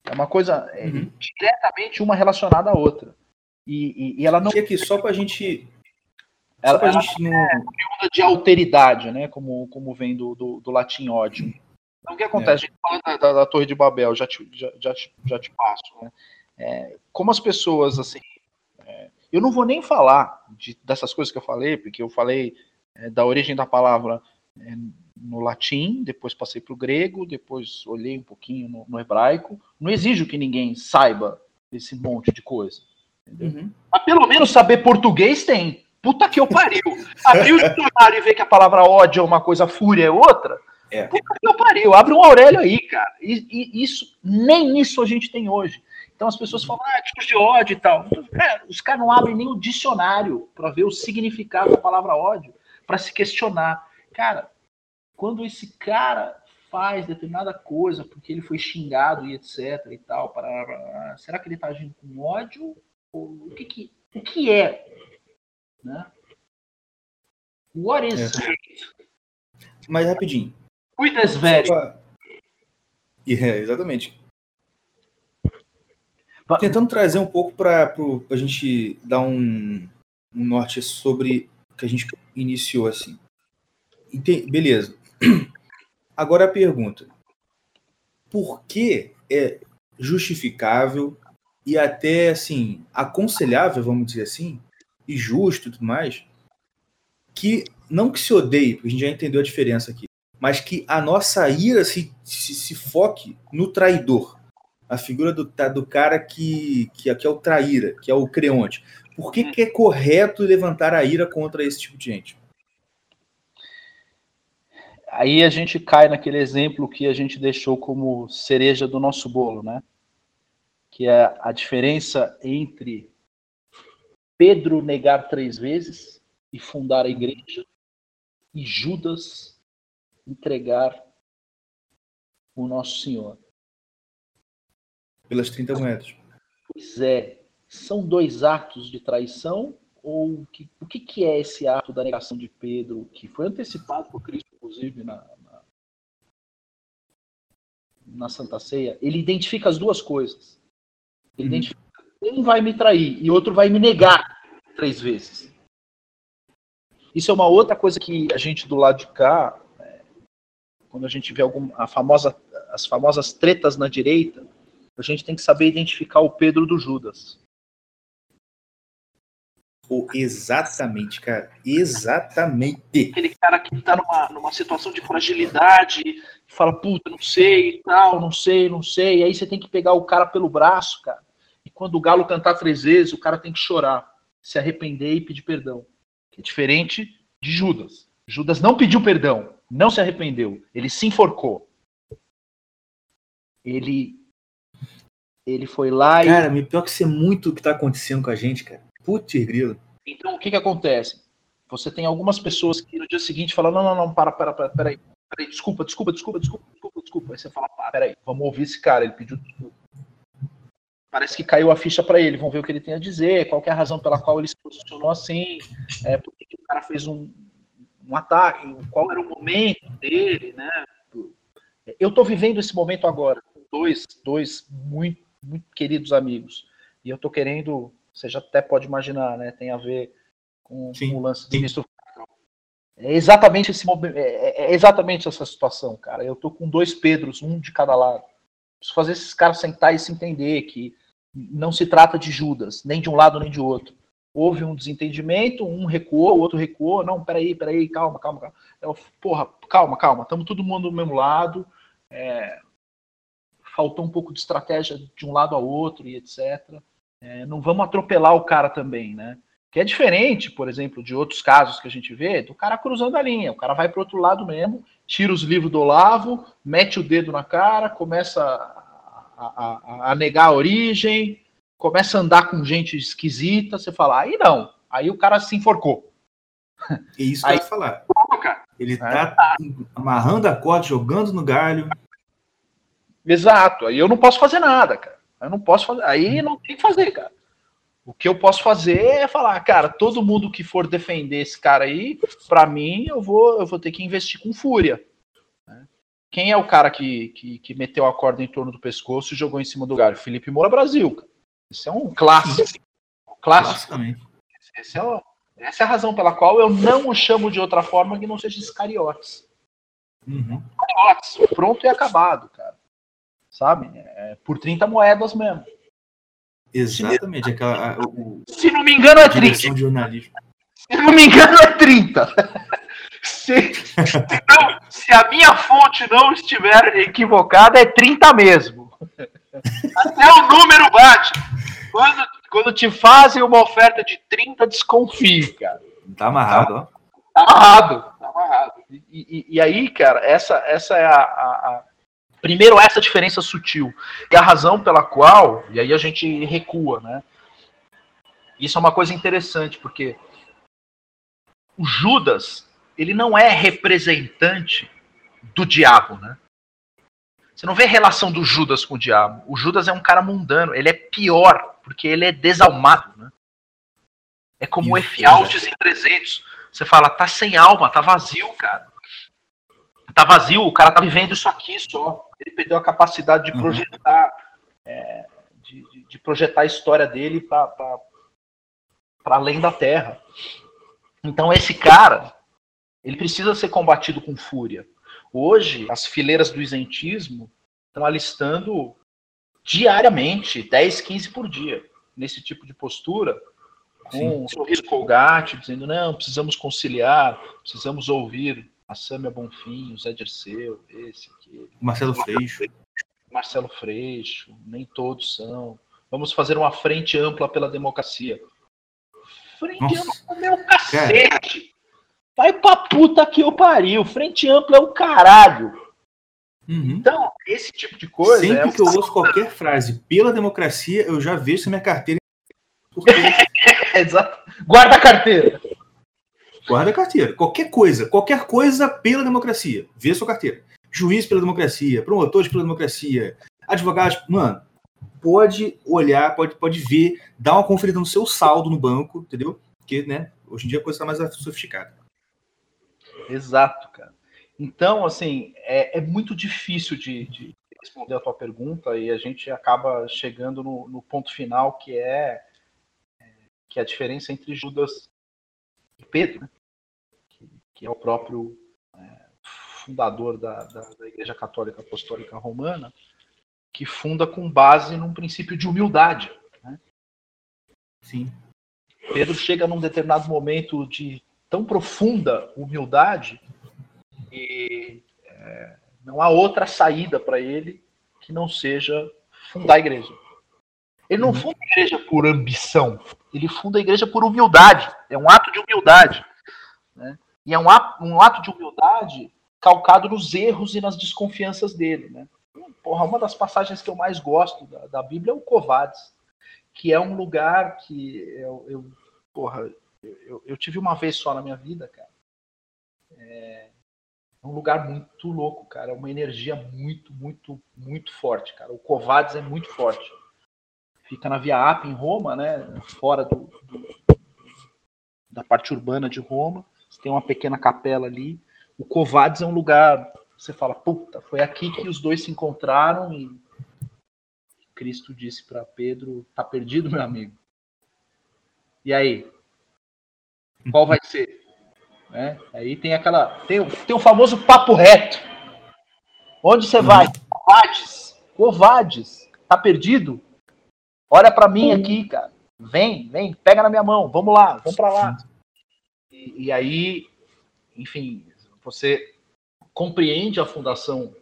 É uma coisa é, uhum. diretamente uma relacionada à outra. E, e, e ela não. Aqui, só para a gente ela, ela gente não... é de alteridade, né? Como, como vem do, do, do latim ódio. Então, o que acontece? É. A gente fala da, da, Torre de Babel, já te, já, já, te, já te passo. Né? É, como as pessoas, assim. É, eu não vou nem falar de, dessas coisas que eu falei, porque eu falei é, da origem da palavra é, no latim, depois passei para o grego, depois olhei um pouquinho no, no, hebraico. Não exijo que ninguém saiba esse monte de coisa. Uhum. Mas pelo menos saber português tem. Puta que eu pariu. Abrir o dicionário e ver que a palavra ódio é uma coisa, fúria é outra. É. Puta que eu pariu. Abre um Aurélio aí, cara. E, e, isso, nem isso a gente tem hoje. Então as pessoas falam, ah, tipos de ódio e tal. É, os caras não abrem nem o dicionário para ver o significado da palavra ódio, para se questionar. Cara, quando esse cara faz determinada coisa porque ele foi xingado e etc e tal, para, será que ele está agindo com ódio? Ou, o que, que, o que é? Né? What is é. Mas rapidinho. Cuidas, velho. É, exatamente. Tentando trazer um pouco para a gente dar um, um norte sobre o que a gente iniciou assim. Entendi, beleza. Agora a pergunta: por que é justificável e até assim aconselhável, vamos dizer assim, e justo e tudo mais, que não que se odeie, porque a gente já entendeu a diferença aqui, mas que a nossa ira se, se, se foque no traidor a figura do, do cara que, que, que é o traíra, que é o creonte. Por que, que é correto levantar a ira contra esse tipo de gente? Aí a gente cai naquele exemplo que a gente deixou como cereja do nosso bolo, né? Que é a diferença entre Pedro negar três vezes e fundar a igreja e Judas entregar o nosso Senhor pelas 30 moedas. Pois é. São dois atos de traição? Ou que, o que, que é esse ato da negação de Pedro, que foi antecipado por Cristo, inclusive, na, na, na Santa Ceia? Ele identifica as duas coisas. Ele uhum. identifica um vai me trair e outro vai me negar três vezes. Isso é uma outra coisa que a gente do lado de cá, é, quando a gente vê algum, famosa, as famosas tretas na direita, a gente tem que saber identificar o Pedro do Judas. Oh, exatamente, cara. Exatamente. Aquele cara que tá numa, numa situação de fragilidade, fala, puta, não sei e tal, não sei, não sei. E aí você tem que pegar o cara pelo braço, cara. E quando o galo cantar três vezes, o cara tem que chorar, se arrepender e pedir perdão. Que é diferente de Judas. Judas não pediu perdão, não se arrependeu, ele se enforcou. Ele ele foi lá cara, e. Cara, me pior que isso é muito o que tá acontecendo com a gente, cara. Putz, grilo. Então, o que que acontece? Você tem algumas pessoas que no dia seguinte falam: não, não, não, para, para, para, peraí. Peraí, desculpa, desculpa, desculpa, desculpa, desculpa, desculpa. Aí você fala: para, peraí, vamos ouvir esse cara, ele pediu desculpa. Parece que caiu a ficha para ele, vamos ver o que ele tem a dizer, qual é a razão pela qual ele se posicionou assim, é, por que o cara fez um, um ataque, qual era o momento dele, né? Eu estou vivendo esse momento agora, dois, dois muito muito queridos amigos. E eu estou querendo, você já até pode imaginar, né? Tem a ver com, com o lance do ministro. É exatamente esse é, é, é exatamente essa situação, cara. Eu tô com dois Pedros, um de cada lado. Preciso fazer esses caras sentar e se entender que não se trata de Judas, nem de um lado nem de outro. Houve um desentendimento, um recuou, o outro recuou. Não, peraí, peraí, calma, calma, calma. Eu, porra, calma, calma. Estamos todo mundo do mesmo lado. É, faltou um pouco de estratégia de um lado ao outro e etc. É, não vamos atropelar o cara também, né? Que é diferente, por exemplo, de outros casos que a gente vê, do cara cruzando a linha. O cara vai para outro lado mesmo, tira os livros do Olavo, mete o dedo na cara, começa a, a, a negar a origem, começa a andar com gente esquisita. Você fala, aí não, aí o cara se enforcou. É isso que aí, eu ia falar. Ele tá amarrando a corda, jogando no galho. Exato. Aí eu não posso fazer nada, cara. Eu não posso fazer. Aí não tem que fazer, cara. O que eu posso fazer é falar, cara, todo mundo que for defender esse cara aí, para mim, eu vou, eu vou ter que investir com fúria. Né? Quem é o cara que, que, que, meteu a corda em torno do pescoço e jogou em cima do galho? Felipe Moura Brasil. Cara. Esse é um clássico. Clássico. Esse é o, essa é a razão pela qual eu não o chamo de outra forma que não seja Iscariotes. Uhum. Iscariotes, pronto e acabado, cara sabe? É, por 30 moedas mesmo. Exatamente. Aquela, o, se não me engano, é 30. De jornalismo. Se não me engano, é 30. Se, então, se a minha fonte não estiver equivocada, é 30 mesmo. Até o número bate. Quando, quando te fazem uma oferta de 30, desconfie, cara. Tá amarrado, ó. Tá amarrado, tá amarrado. E, e, e aí, cara, essa, essa é a, a, Primeiro, essa diferença sutil. E a razão pela qual, e aí a gente recua, né? Isso é uma coisa interessante, porque o Judas, ele não é representante do diabo, né? Você não vê relação do Judas com o diabo. O Judas é um cara mundano, ele é pior, porque ele é desalmado, né? É como o Efialtes em 300. Você fala, tá sem alma, tá vazio, cara. Tá vazio, o cara tá vivendo isso aqui só. Ele perdeu a capacidade de uhum. projetar, uhum. é, de, de, de, projetar a história dele para além da Terra. Então esse cara, ele precisa ser combatido com fúria. Hoje, as fileiras do isentismo estão alistando diariamente, 10, 15 por dia, nesse tipo de postura, com Sim. um sorriso colgate, dizendo, não, precisamos conciliar, precisamos ouvir a Sâmia Bonfim, o Zé Dirceu, esse, aquele. Marcelo Freixo. Marcelo Freixo, nem todos são. Vamos fazer uma frente ampla pela democracia. Frente Nossa. ampla, meu cacete! Cara. Vai pra puta que eu pariu. Frente ampla é o caralho. Uhum. Então, esse tipo de coisa. Sempre é que eu ouço qualquer frase pela democracia, eu já vejo se minha carteira. Porque... Exato. Guarda a carteira. Guarda a carteira. Qualquer coisa, qualquer coisa pela democracia. Vê sua carteira. Juiz pela democracia, promotores pela democracia, advogados. Mano, pode olhar, pode, pode ver, dar uma conferida no seu saldo no banco, entendeu? Porque, né, hoje em dia a coisa está mais sofisticada. Exato, cara. Então, assim, é, é muito difícil de, de, responder a tua pergunta e a gente acaba chegando no, no ponto final que é, é, que é a diferença entre Judas e Pedro, né? Que, que, é o próprio é, fundador da, da, da Igreja Católica Apostólica Romana, que funda com base num princípio de humildade. Né? Sim. Pedro chega num determinado momento de tão profunda humildade e é, não há outra saída para ele que não seja fundar a igreja. Ele não uhum. funda a igreja por ambição, ele funda a igreja por humildade. É um ato de humildade. Né? E é um ato, um ato de humildade calcado nos erros e nas desconfianças dele. Né? Porra, uma das passagens que eu mais gosto da, da Bíblia é o Covades, que é um lugar que eu, eu porra, eu, eu, tive uma vez só na minha vida, cara. É, um lugar muito louco, cara. É uma energia muito, muito, muito forte, cara. O Covades é muito forte. Fica na Via Apia, em Roma, né? Fora do, do, da parte urbana de Roma. Tem uma pequena capela ali. O Covades é um lugar. Você fala, puta, foi aqui que os dois se encontraram e Cristo disse para Pedro: tá perdido, meu amigo. E aí? Qual vai ser? Né? Aí tem aquela. Tem, tem o famoso papo reto. Onde você vai? Covades. Covades. Tá perdido? Olha para mim aqui, cara. Vem, vem, pega na minha mão. Vamos lá, vamos para lá. E, e aí, enfim, você compreende a fundação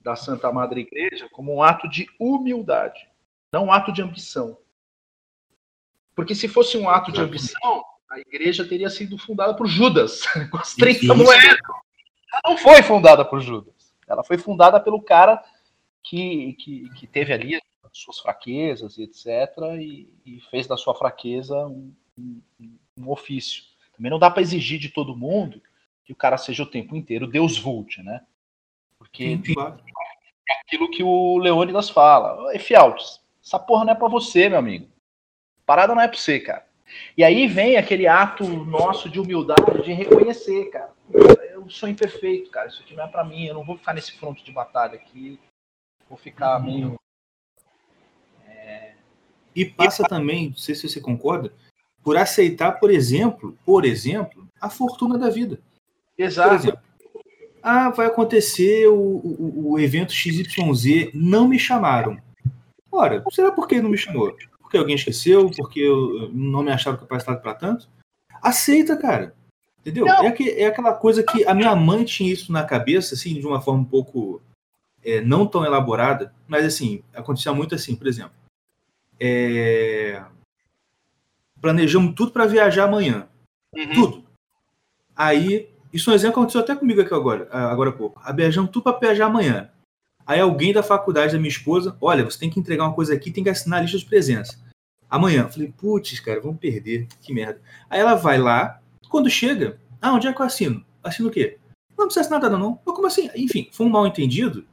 da Santa Madre Igreja como um ato de humildade, não um ato de ambição. Porque se fosse um ato de ambição, a igreja teria sido fundada por Judas, com as 30 moedas. Ela não foi fundada por Judas. Ela foi fundada pelo cara que, que, que teve ali suas fraquezas e etc. E, e fez da sua fraqueza um, um, um ofício. Também não dá para exigir de todo mundo que o cara seja o tempo inteiro Deus Vult, né? Porque Sim, é aquilo que o Leônidas fala. Efialtes, essa porra não é para você, meu amigo. Parada não é para você, cara. E aí vem aquele ato nosso de humildade, de reconhecer, cara. Eu sou imperfeito, cara. Isso aqui não é para mim. Eu não vou ficar nesse fronte de batalha aqui. Vou ficar uhum. meio. É... E passa também, não sei se você concorda, por aceitar, por exemplo, por exemplo, a fortuna da vida. Exato. Por exemplo, ah, vai acontecer o, o, o evento XYZ, não me chamaram. Ora, será por que não me chamou? porque alguém esqueceu, porque eu não me achava capacitado para tanto. Aceita, cara. Entendeu? É, que, é, aquela coisa que a minha mãe tinha isso na cabeça, assim, de uma forma um pouco é, não tão elaborada, mas assim, acontecia muito assim, por exemplo. É... Planejamos tudo para viajar amanhã. Uhum. Tudo. Aí, isso é um exemplo que aconteceu até comigo aqui agora, agora há pouco. Viajamos tudo para viajar amanhã. Aí alguém da faculdade da minha esposa, olha, você tem que entregar uma coisa aqui, tem que assinar a lista de presença. Amanhã. Eu falei, putz, cara, vamos perder, que merda. Aí ela vai lá, quando chega, ah, onde é que eu assino? Assino o quê? Não precisa assinar nada, não. Eu, como assim? Enfim, foi um mal entendido.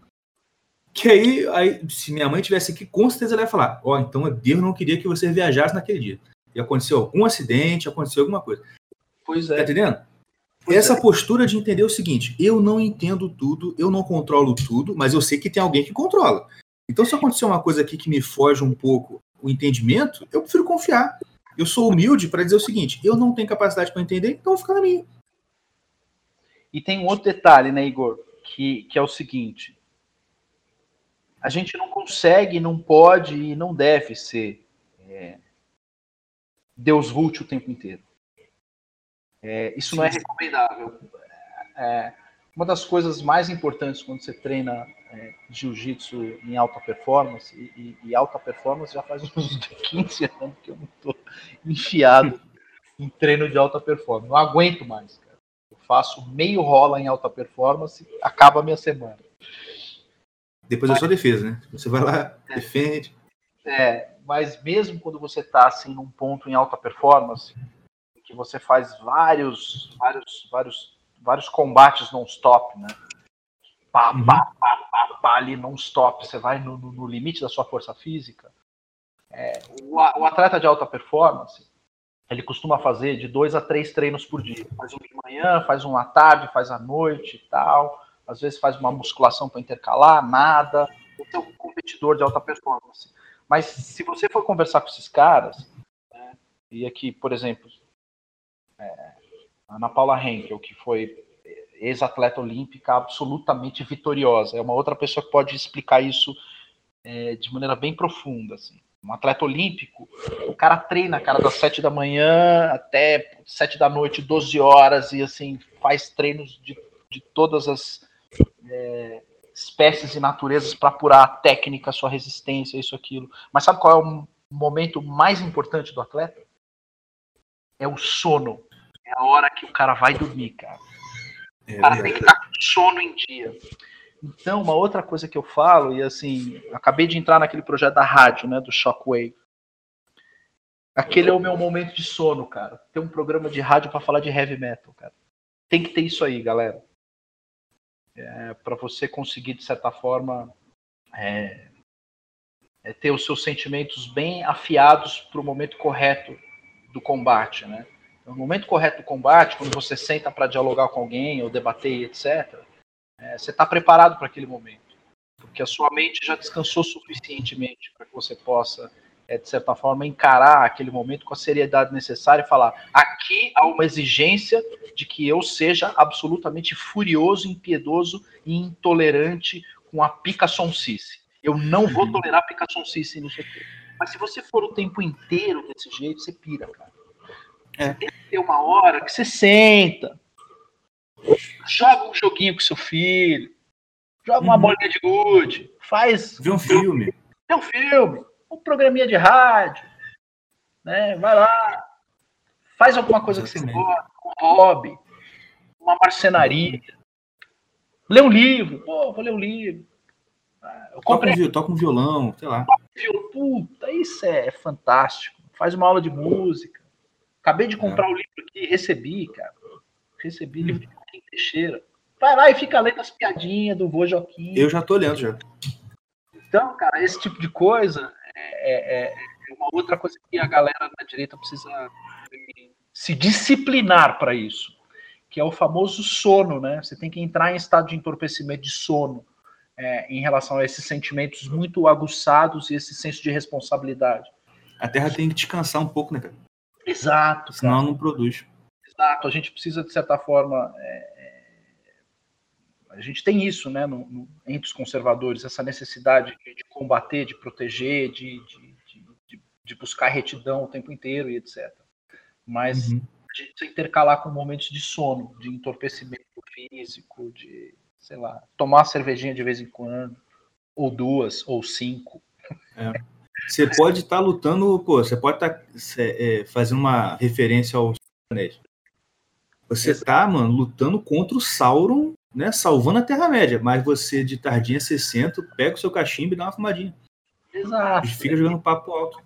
Que aí, aí, se minha mãe tivesse aqui, com certeza ela ia falar: Ó, oh, então Deus não queria que você viajasse naquele dia. E aconteceu algum acidente, aconteceu alguma coisa. Pois é. Tá entendendo? Pois Essa é. postura de entender o seguinte: eu não entendo tudo, eu não controlo tudo, mas eu sei que tem alguém que controla. Então, se acontecer uma coisa aqui que me foge um pouco o entendimento, eu prefiro confiar. Eu sou humilde para dizer o seguinte: eu não tenho capacidade para entender, então vou ficar na minha. E tem um outro detalhe, né, Igor? Que, que é o seguinte: a gente não consegue, não pode e não deve ser é, Deus vult o tempo inteiro. É, isso não é recomendável. É, uma das coisas mais importantes quando você treina é, jiu-jitsu em alta performance, e, e, alta performance já faz uns 15 anos que eu não estou enfiado em treino de alta performance. Não aguento mais, cara. Eu faço meio rola em alta performance, acaba a minha semana. Depois mas, é só defesa, né? Você vai lá, é, defende. É, mas mesmo quando você está assim num ponto em alta performance, que você faz vários, vários, vários, vários combates non-stop, né? pá, uhum. pá, pá, pá, pá, ali non-stop, você vai no, no, limite da sua força física. É, o, o, atleta de alta performance, ele costuma fazer de dois a três treinos por dia. Faz um de manhã, faz um à tarde, faz à noite e tal. Às vezes faz uma musculação para intercalar, nada. É um competidor de alta performance. Mas se você for conversar com esses caras, né, e aqui, por exemplo, é, Ana Paula Henkel, que foi ex-atleta olímpica absolutamente vitoriosa. É uma outra pessoa que pode explicar isso é, de maneira bem profunda. Assim. Um atleta olímpico, o cara treina, cara, das sete da manhã até sete da noite, 12 horas, e assim, faz treinos de, de todas as é, espécies e naturezas para apurar a técnica, a sua resistência, isso, aquilo. Mas sabe qual é o momento mais importante do atleta? É o sono. É a hora que o cara vai dormir, cara. É, o cara tem que estar com sono em dia. Então, uma outra coisa que eu falo, e assim, acabei de entrar naquele projeto da rádio, né, do Shockwave. Aquele é o meu momento de sono, cara. Ter um programa de rádio para falar de heavy metal, cara. Tem que ter isso aí, galera. É, para você conseguir, de certa forma, é, é ter os seus sentimentos bem afiados para o momento correto do combate, né? no momento correto do combate, quando você senta para dialogar com alguém ou debater, etc., é, você está preparado para aquele momento. Porque a sua mente já descansou suficientemente para que você possa, é, de certa forma, encarar aquele momento com a seriedade necessária e falar: aqui há uma exigência de que eu seja absolutamente furioso, impiedoso e intolerante com a pica sonsice. Eu não vou uhum. tolerar pica sonsice nisso aqui. Mas se você for o tempo inteiro desse jeito, você pira, cara. É. Tem que ter uma hora que você senta, joga um joguinho com seu filho, joga uma uhum. bolinha de gude, faz. Vê um filme. Vê um filme, um programinha de rádio, né? Vai lá, faz alguma coisa que você gosta, um hobby, uma marcenaria. Lê um livro, pô, vou ler um livro. Ah, eu comprei... toca, um, toca um violão, sei lá. Puta, isso é fantástico. Faz uma aula de música. Acabei de comprar o é. um livro aqui, recebi, cara. Recebi livro de Joaquim Teixeira. Vai lá e fica lendo as piadinhas do vô Joaquim. Eu já tô olhando já. Então, cara, esse tipo de coisa é, é, é uma outra coisa que a galera da direita precisa se disciplinar para isso, que é o famoso sono, né? Você tem que entrar em estado de entorpecimento de sono é, em relação a esses sentimentos muito aguçados e esse senso de responsabilidade. A Terra tem que descansar um pouco, né, cara? Exato. Senão não produz. Exato. A gente precisa, de certa forma. É, a gente tem isso, né, no, no, entre os conservadores, essa necessidade de, de combater, de proteger, de, de, de, buscar retidão o tempo inteiro e etc. Mas uhum. a gente precisa intercalar com momentos de sono, de entorpecimento físico, de, sei lá, tomar cervejinha de vez em quando, ou duas, ou cinco. É. Você pode estar tá lutando, pô, você pode estar tá, é, fazendo uma referência ao Anéis. Você está, mano, lutando contra o Sauron, né? Salvando a Terra-média. Mas você, de tardinha 60, pega o seu cachimbo e dá uma fumadinha. Exato. E fica jogando papo alto.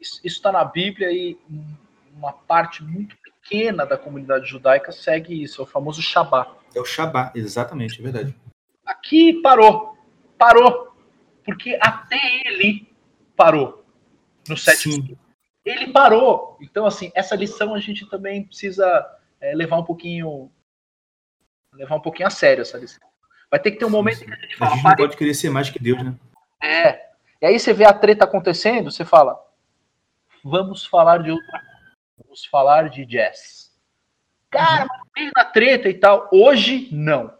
Isso está na Bíblia e uma parte muito pequena da comunidade judaica segue isso, é o famoso Shabá. É o Shabá, exatamente, é verdade. Aqui parou. Parou. Porque até ele parou no sétimo. Ele parou. Então, assim, essa lição a gente também precisa é, levar um pouquinho levar um pouquinho a sério essa lição. Vai ter que ter um momento sim, sim. que a gente fala. A gente não pode querer ser mais que Deus, né? É. E aí você vê a treta acontecendo, você fala: vamos falar de outra Vamos falar de jazz. Cara, uhum. meio da treta e tal. Hoje, não.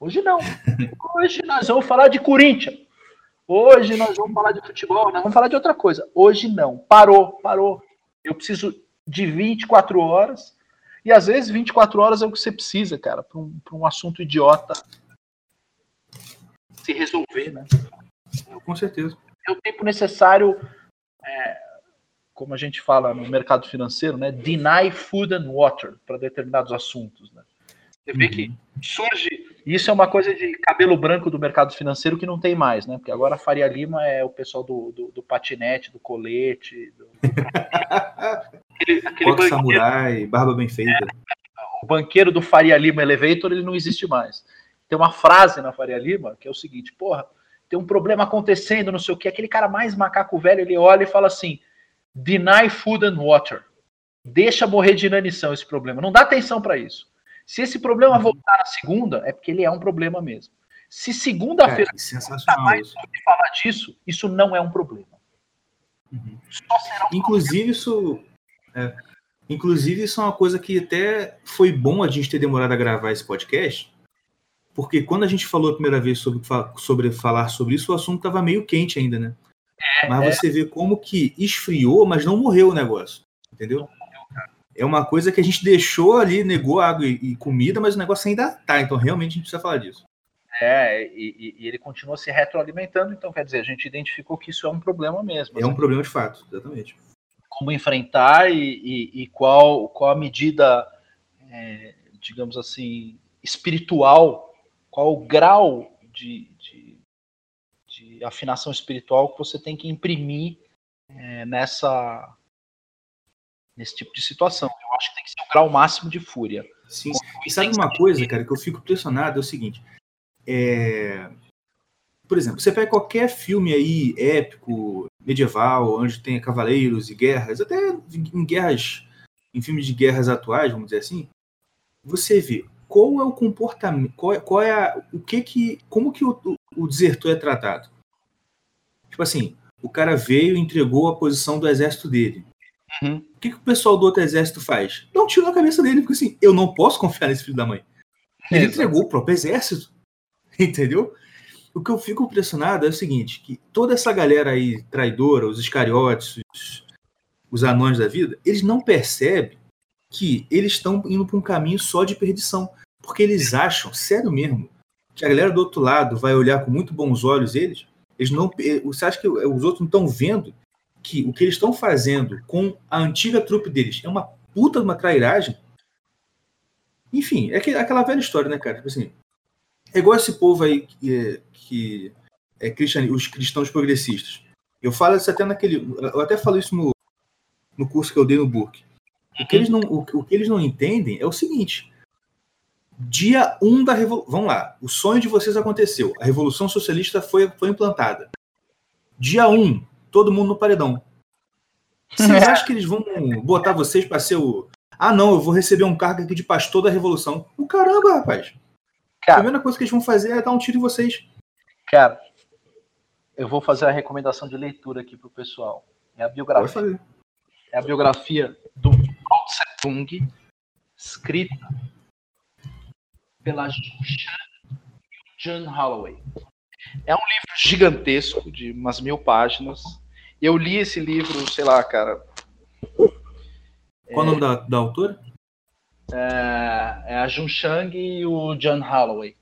Hoje não. Hoje nós vamos falar de Corinthians. Hoje nós vamos falar de futebol, nós vamos falar de outra coisa. Hoje não. Parou, parou. Eu preciso de 24 horas e às vezes 24 horas é o que você precisa, cara, para um, um assunto idiota se resolver, né? Com certeza. É o tempo necessário, é, como a gente fala no mercado financeiro, né? Deny food and water para determinados assuntos, né? Você vê uhum. que surge. Isso é uma coisa de cabelo branco do mercado financeiro que não tem mais, né? Porque agora a Faria Lima é o pessoal do, do, do patinete, do colete. Do... aquele, aquele samurai, barba bem feita. É, o banqueiro do Faria Lima Elevator ele não existe mais. Tem uma frase na Faria Lima que é o seguinte: porra, tem um problema acontecendo, não sei o que. Aquele cara mais macaco velho ele olha e fala assim: deny food and water. Deixa morrer de inanição esse problema. Não dá atenção para isso. Se esse problema uhum. voltar na segunda, é porque ele é um problema mesmo. Se segunda-feira é, mais falar disso, isso não é um problema. Uhum. Um inclusive, problema. isso. É, inclusive, isso é uma coisa que até foi bom a gente ter demorado a gravar esse podcast, porque quando a gente falou a primeira vez sobre, sobre falar sobre isso, o assunto estava meio quente ainda, né? É, mas é. você vê como que esfriou, mas não morreu o negócio. Entendeu? é uma coisa que a gente deixou ali, negou água e, e comida, mas o negócio ainda tá. Então, realmente, a gente precisa falar disso. É, e, e, ele continua se retroalimentando, então quer dizer, a gente identificou que isso é um problema mesmo. É assim. um problema de fato, exatamente. Como enfrentar e, e qual, qual a medida, é, digamos assim, espiritual, qual o grau de, de, de, afinação espiritual que você tem que imprimir é, nessa, nesse tipo de situação. Eu acho que tem que ser o grau máximo de fúria. Sim. E sabe uma coisa, cara, que eu fico impressionado é o seguinte. É... Por exemplo, você pega qualquer filme aí épico, medieval, onde tem cavaleiros e guerras, até em guerras, em filmes de guerras atuais, vamos dizer assim, você vê qual é o comportamento, qual é, qual é a, o que que, como que o, o, desertor é tratado. Tipo assim, o cara veio e entregou a posição do exército dele. Uhum. O que, que, o pessoal do outro exército faz? Dá um tiro na cabeça dele, porque assim, eu não posso confiar nesse filho da mãe. Ele entregou o próprio exército. Entendeu? O que eu fico impressionado é o seguinte: que toda essa galera aí traidora, os escariotes, os, os anões da vida, eles não percebem que eles estão indo para um caminho só de perdição. Porque eles acham, sério mesmo, que a galera do outro lado vai olhar com muito bons olhos eles. Eles não, eh, você acha que os outros não estão vendo que o que eles estão fazendo com a antiga trupe deles é uma puta de uma trairagem. Enfim, é aquela velha história, né, cara? Tipo assim, é igual esse povo aí que, é, que é cristian, os cristãos progressistas. Eu falo isso até naquele. Eu até falo isso no, no curso que eu dei no Burke. O que, eles não, o, o que eles não entendem é o seguinte: dia 1 um da Revolução. Vamos lá, o sonho de vocês aconteceu. A Revolução Socialista foi, foi implantada. Dia 1, um, todo mundo no paredão. Vocês acham que eles vão botar vocês para ser o. Ah, não, eu vou receber um cargo aqui de pastor da revolução. O caramba, rapaz. Cara, a primeira coisa que eles vão fazer é dar um tiro em vocês. Cara, eu vou fazer a recomendação de leitura aqui pro pessoal. É a biografia. É a biografia do Mao Tse-tung, escrita pela John Holloway. É um livro gigantesco, de umas mil páginas, eu li esse livro, sei lá, cara. Qual é... o nome da, da autora? É, é a Jun Chang e o John Holloway.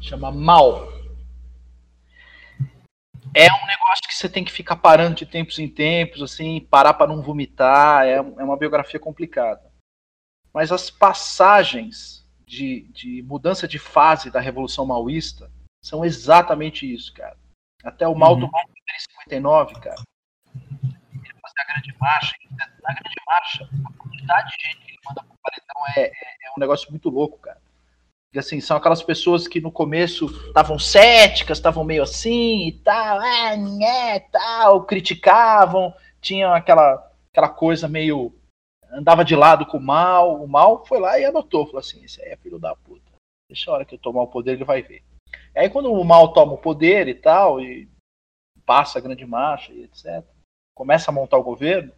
Chama Mal. É um negócio que você tem que ficar parando de tempos em tempos, assim, parar para não vomitar. É, é uma biografia complicada. Mas as passagens de, de mudança de fase da Revolução Maoísta são exatamente isso, cara. Até o mal uhum. do mal 59, cara. Ele fazer a grande marcha. Na grande marcha, a quantidade de gente manda pro paredão é, é, é um negócio muito louco, cara. E assim, são aquelas pessoas que no começo estavam céticas, estavam meio assim e tal, é, é, tal, criticavam, tinham aquela, aquela coisa meio. andava de lado com o mal. O mal foi lá e anotou, falou assim: esse aí é filho da puta. Deixa a hora que eu tomar o poder, ele vai ver. Aí quando o mal toma o poder e tal, e passa a grande marcha e etc., começa a montar o governo,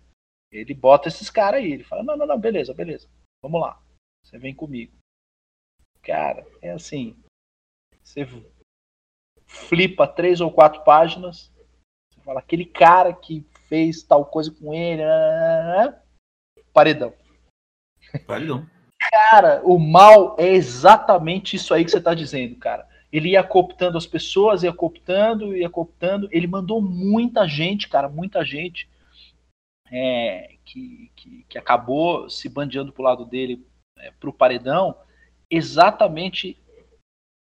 ele bota esses caras aí. Ele fala: não, não, não, beleza, beleza, vamos lá, você vem comigo. Cara, é assim: você flipa três ou quatro páginas, você fala, aquele cara que fez tal coisa com ele, paredão. Paredão. Cara, o mal é exatamente isso aí que você está dizendo, cara ele ia cooptando as pessoas, ia cooptando, ia cooptando. Ele mandou muita gente, cara, muita gente é, que, que, que, acabou se bandeando pro lado dele, é, pro paredão, exatamente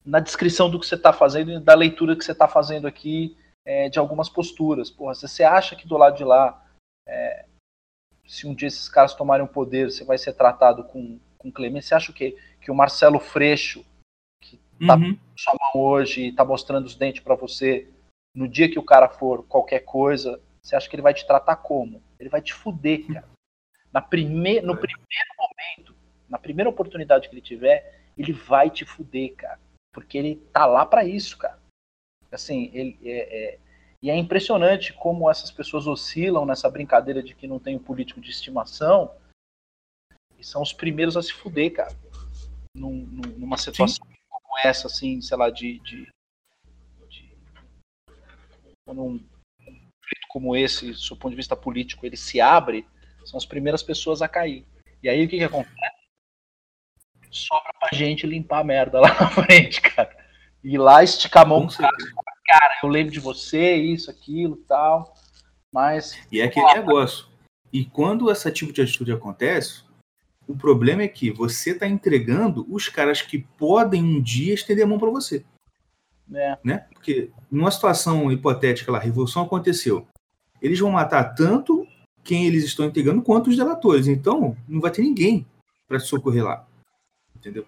na descrição do que você está fazendo e da leitura que você está fazendo aqui é, de algumas posturas. Porra, se você acha que do lado de lá, é, se um dia esses caras tomarem o poder, você vai ser tratado com, com clemência, você acha o quê? Que o Marcelo Freixo tá uhum. sua mão hoje e tá mostrando os dentes para você, no dia que o cara for qualquer coisa, você acha que ele vai te tratar como? Ele vai te fuder, cara. Na prime no primeiro momento, na primeira oportunidade que ele tiver, ele vai te fuder, cara. Porque ele tá lá para isso, cara. Assim, ele é, é, e é impressionante como essas pessoas oscilam nessa brincadeira de que não tem um político de estimação e são os primeiros a se fuder, cara. Num, numa situação Sim como essa, assim, sei lá, de. de, de um conflito como esse, do ponto de vista político, ele se abre, são as primeiras pessoas a cair. E aí o que, que acontece? Sobra pra gente limpar a merda lá na frente, cara. Ir lá esticar a mão cara, cara, eu lembro de você, isso, aquilo tal. Mas. E é aquele negócio. E quando esse tipo de atitude acontece, o problema é que você está entregando os caras que podem um dia estender a mão para você. É. Né? Porque numa situação hipotética lá, a revolução aconteceu. Eles vão matar tanto quem eles estão entregando quanto os delatores. Então, não vai ter ninguém para socorrer lá. Entendeu?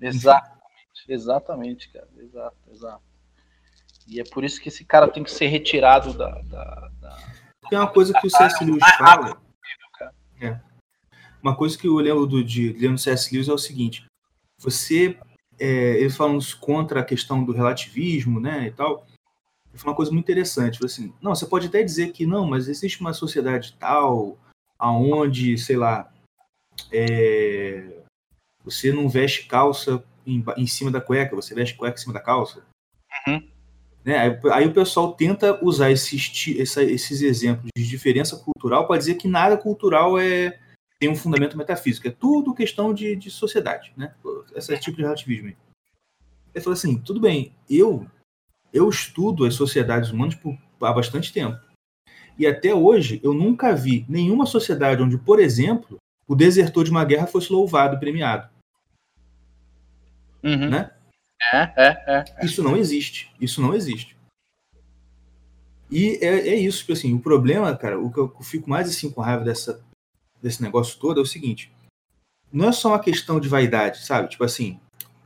Exatamente, exatamente, cara. Exato, exato. E é por isso que esse cara tem que ser retirado da. da, da... Tem uma coisa que o C.S. Lewis fala. É uma coisa que eu lembro do, de lendo C.S. Lewis é o seguinte: você, é, ele falando contra a questão do relativismo, né, e tal, ele falou uma coisa muito interessante. Assim, não, você pode até dizer que não, mas existe uma sociedade tal, aonde, sei lá, é, você não veste calça em, em, cima da cueca, você veste cueca em cima da calça. Uhum. Né? Aí, aí, o pessoal tenta usar esses, essa, esses exemplos de diferença cultural para dizer que nada cultural é, tem um fundamento metafísico. É tudo questão de, de sociedade, né? Esse tipo de relativismo. Ele falou assim, tudo bem, eu eu estudo as sociedades humanas por, há bastante tempo. E até hoje eu nunca vi nenhuma sociedade onde, por exemplo, o desertor de uma guerra fosse louvado e premiado. Uhum. Né? É, é, é, é, Isso não existe. Isso não existe. E é, é isso, tipo assim, o problema, cara, o que eu fico mais assim com raiva dessa desse negócio todo é o seguinte: não é só uma questão de vaidade, sabe? Tipo assim,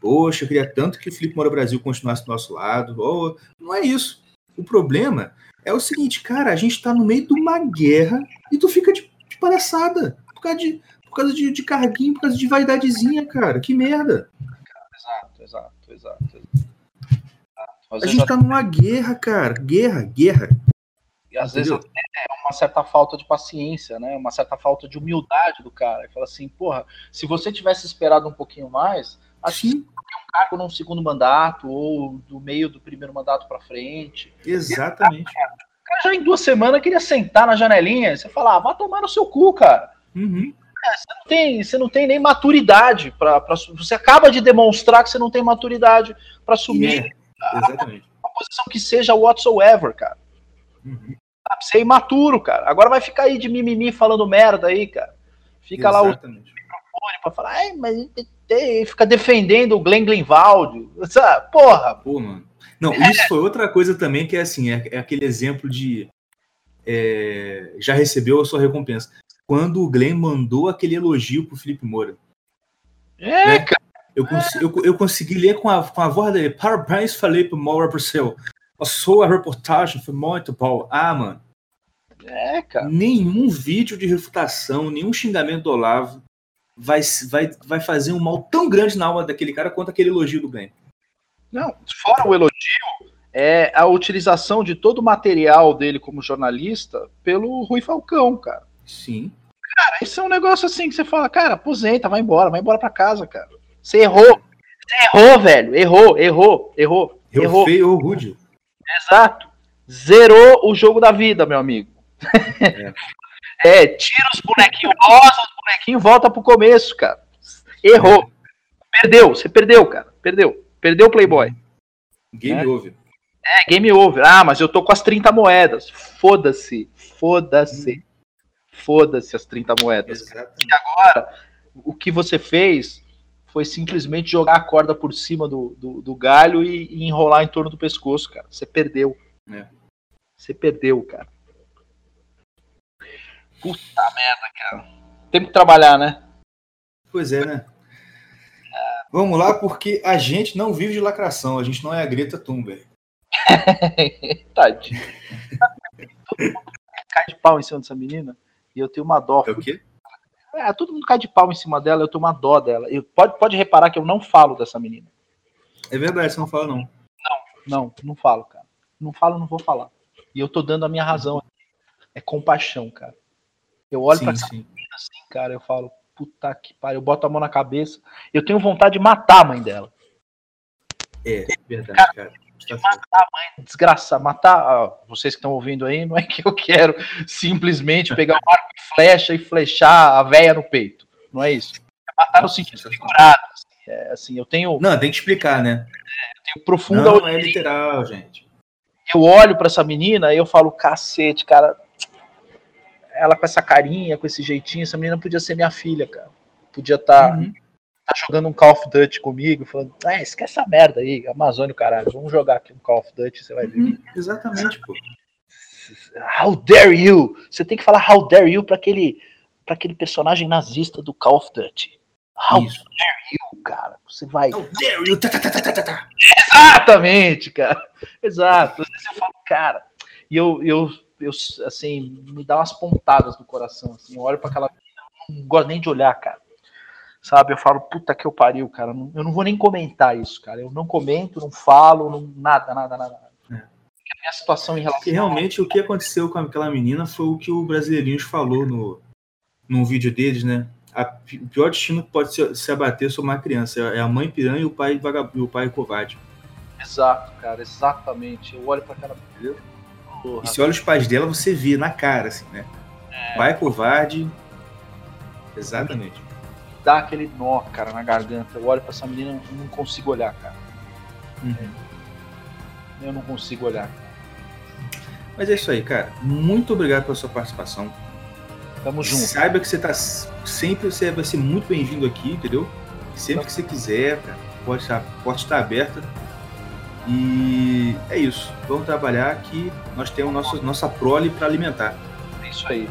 poxa, eu queria tanto que o Felipe Moura Brasil continuasse do nosso lado. Ou, não é isso. O problema é o seguinte, cara, a gente tá no meio de uma guerra e tu fica de, de palhaçada. Por causa de, por causa de, de carguinho, por causa de vaidadezinha, cara. Que merda. Exato, exato, exato. exato. A gente tá numa guerra, cara. Guerra, guerra. E às Entendeu? vezes é uma certa falta de paciência, né? Uma certa falta de humildade do cara. Ele fala assim, porra, se você tivesse esperado um pouquinho mais, que um cargo num segundo mandato ou do meio do primeiro mandato para frente. Exatamente. O cara já em duas semanas queria sentar na janelinha. Você fala, ah, vá tomar no seu cu, cara. Uhum. É, você, não tem, você não tem nem maturidade para Você acaba de demonstrar que você não tem maturidade para assumir é, exatamente. uma posição que seja whatsoever, cara. Uhum. Você é imaturo, cara. Agora vai ficar aí de mimimi falando merda aí, cara. Fica lá o Exatamente. microfone pra falar, mas fica defendendo o Glenn Glenvaldi. Sabe? Porra, Pô, mano. Não, isso foi outra coisa também que é assim, é, é aquele exemplo de é, já recebeu a sua recompensa. Quando o Glenn mandou aquele elogio pro Felipe Moura. é, Né? cara. Eu, cons- eu, eu consegui ler com a, com a voz dele. Parabéns, Felipe Moura, por seu. A sua reportagem foi muito boa. Ah, mano. É, cara. Nenhum vídeo de refutação, nenhum xingamento do Olavo vai, vai, vai fazer um mal tão grande na alma daquele cara quanto aquele elogio do Glenn. Não, fora o elogio, é a utilização de todo o material dele como jornalista pelo Rui Falcão, cara. Sim. Cara, isso é um negócio assim que você fala, cara, aposenta, vai embora, vai embora pra casa, cara. Você errou. Você errou, velho. Errou, errou, errou. Eu Errou. feio ou rude. Exato. Zerou o jogo da vida, meu amigo. É, tira os bonequinhos rosa, os bonequinhos, volta pro começo, cara. Errou. Perdeu, você perdeu, cara. Perdeu. Perdeu o Playboy. Game É. over. É, game over. Ah, mas eu tô com as 30 moedas. Foda-se. Foda-se. Foda-se as 30 moedas. Exatamente. Agora, o que você fez foi simplesmente jogar a corda por cima do, do, do galho e, e enrolar em torno do pescoço, cara. Você perdeu. É. Você perdeu, cara. Puta merda, cara. Tem que trabalhar, né? Pois é, né? Vamos lá, porque a gente não vive de lacração, a gente não é a Greta Thunberg. Tadinho. todo mundo cai de pau em cima dessa menina e eu tenho uma dó. É o quê? É, todo mundo cai de pau em cima dela, eu tenho uma dó dela. Eu, pode, pode reparar que eu não falo dessa menina. É verdade, você não fala não. Não, não falo, cara. Não falo, não vou falar. E eu tô dando a minha razão. É compaixão, cara. Eu olho pra sim, essa sim. menina assim, cara, eu falo, puta que pariu, eu boto a mão na cabeça. Eu tenho vontade de matar a mãe dela. É, verdade, cara. Tá certo. Matar a mãe, desgraçar, matar. ah, vocês que estão ouvindo aí, não é que eu quero simplesmente pegar um arco e flecha e flechar a véia no peito. Não é isso. É matar no sentido figurado. Assim, é, assim, eu tenho, Não, tem que explicar, né? tenho profunda Não é literal, gente. eu olho pra essa menina e eu falo, cacete, cara. Ela com essa carinha, com esse jeitinho, essa menina podia ser minha filha, cara. Podia estar Uhum. jogando um Call of Duty comigo, falando, ah, esquece essa merda aí, Amazônia, caralho, vamos jogar aqui um Call of Duty, você vai ver. Uhum, Exatamente, pô. How dare you? Você tem que falar how dare you pra aquele, pra aquele personagem nazista do Call of Duty. How Isso. dare you, cara? Você vai. How dare you? Tá, tá, tá, tá, tá, tá. Exatamente, cara. Exato. Eu falo, cara, e eu, eu, eu, assim, me dá umas pontadas no coração, assim, eu olho pra aquela menina, não gosto nem de olhar, cara. Sabe, eu falo, puta que eu pariu, cara. Eu não vou nem comentar isso, cara. Eu não comento, não falo, não, nada, nada, nada. É. A minha situação em relação Porque realmente o que aconteceu com aquela menina foi o que o Brasileirinhos falou no, num vídeo deles, né? A, o pior destino que pode se, se abater sobre uma criança é a mãe piranha e o pai vagabundo, o pai covarde. Exato, cara, exatamente. Eu olho pra aquela menina. Porra, E se olha os pais dela, você vê na cara, assim, né? Pai covarde. Exatamente. dá aquele nó, cara, na garganta. Eu olho pra essa menina e não consigo olhar, cara. Uhum. Eu não consigo olhar. Mas é isso aí, cara. Muito obrigado pela sua participação. Tamo junto. Saiba que você tá sempre, você vai ser muito bem-vindo aqui, entendeu? Sempre que você quiser, cara, pode estar, pode estar aberta. E é isso. Vamos trabalhar que nós temos nossa prole para alimentar. É isso aí.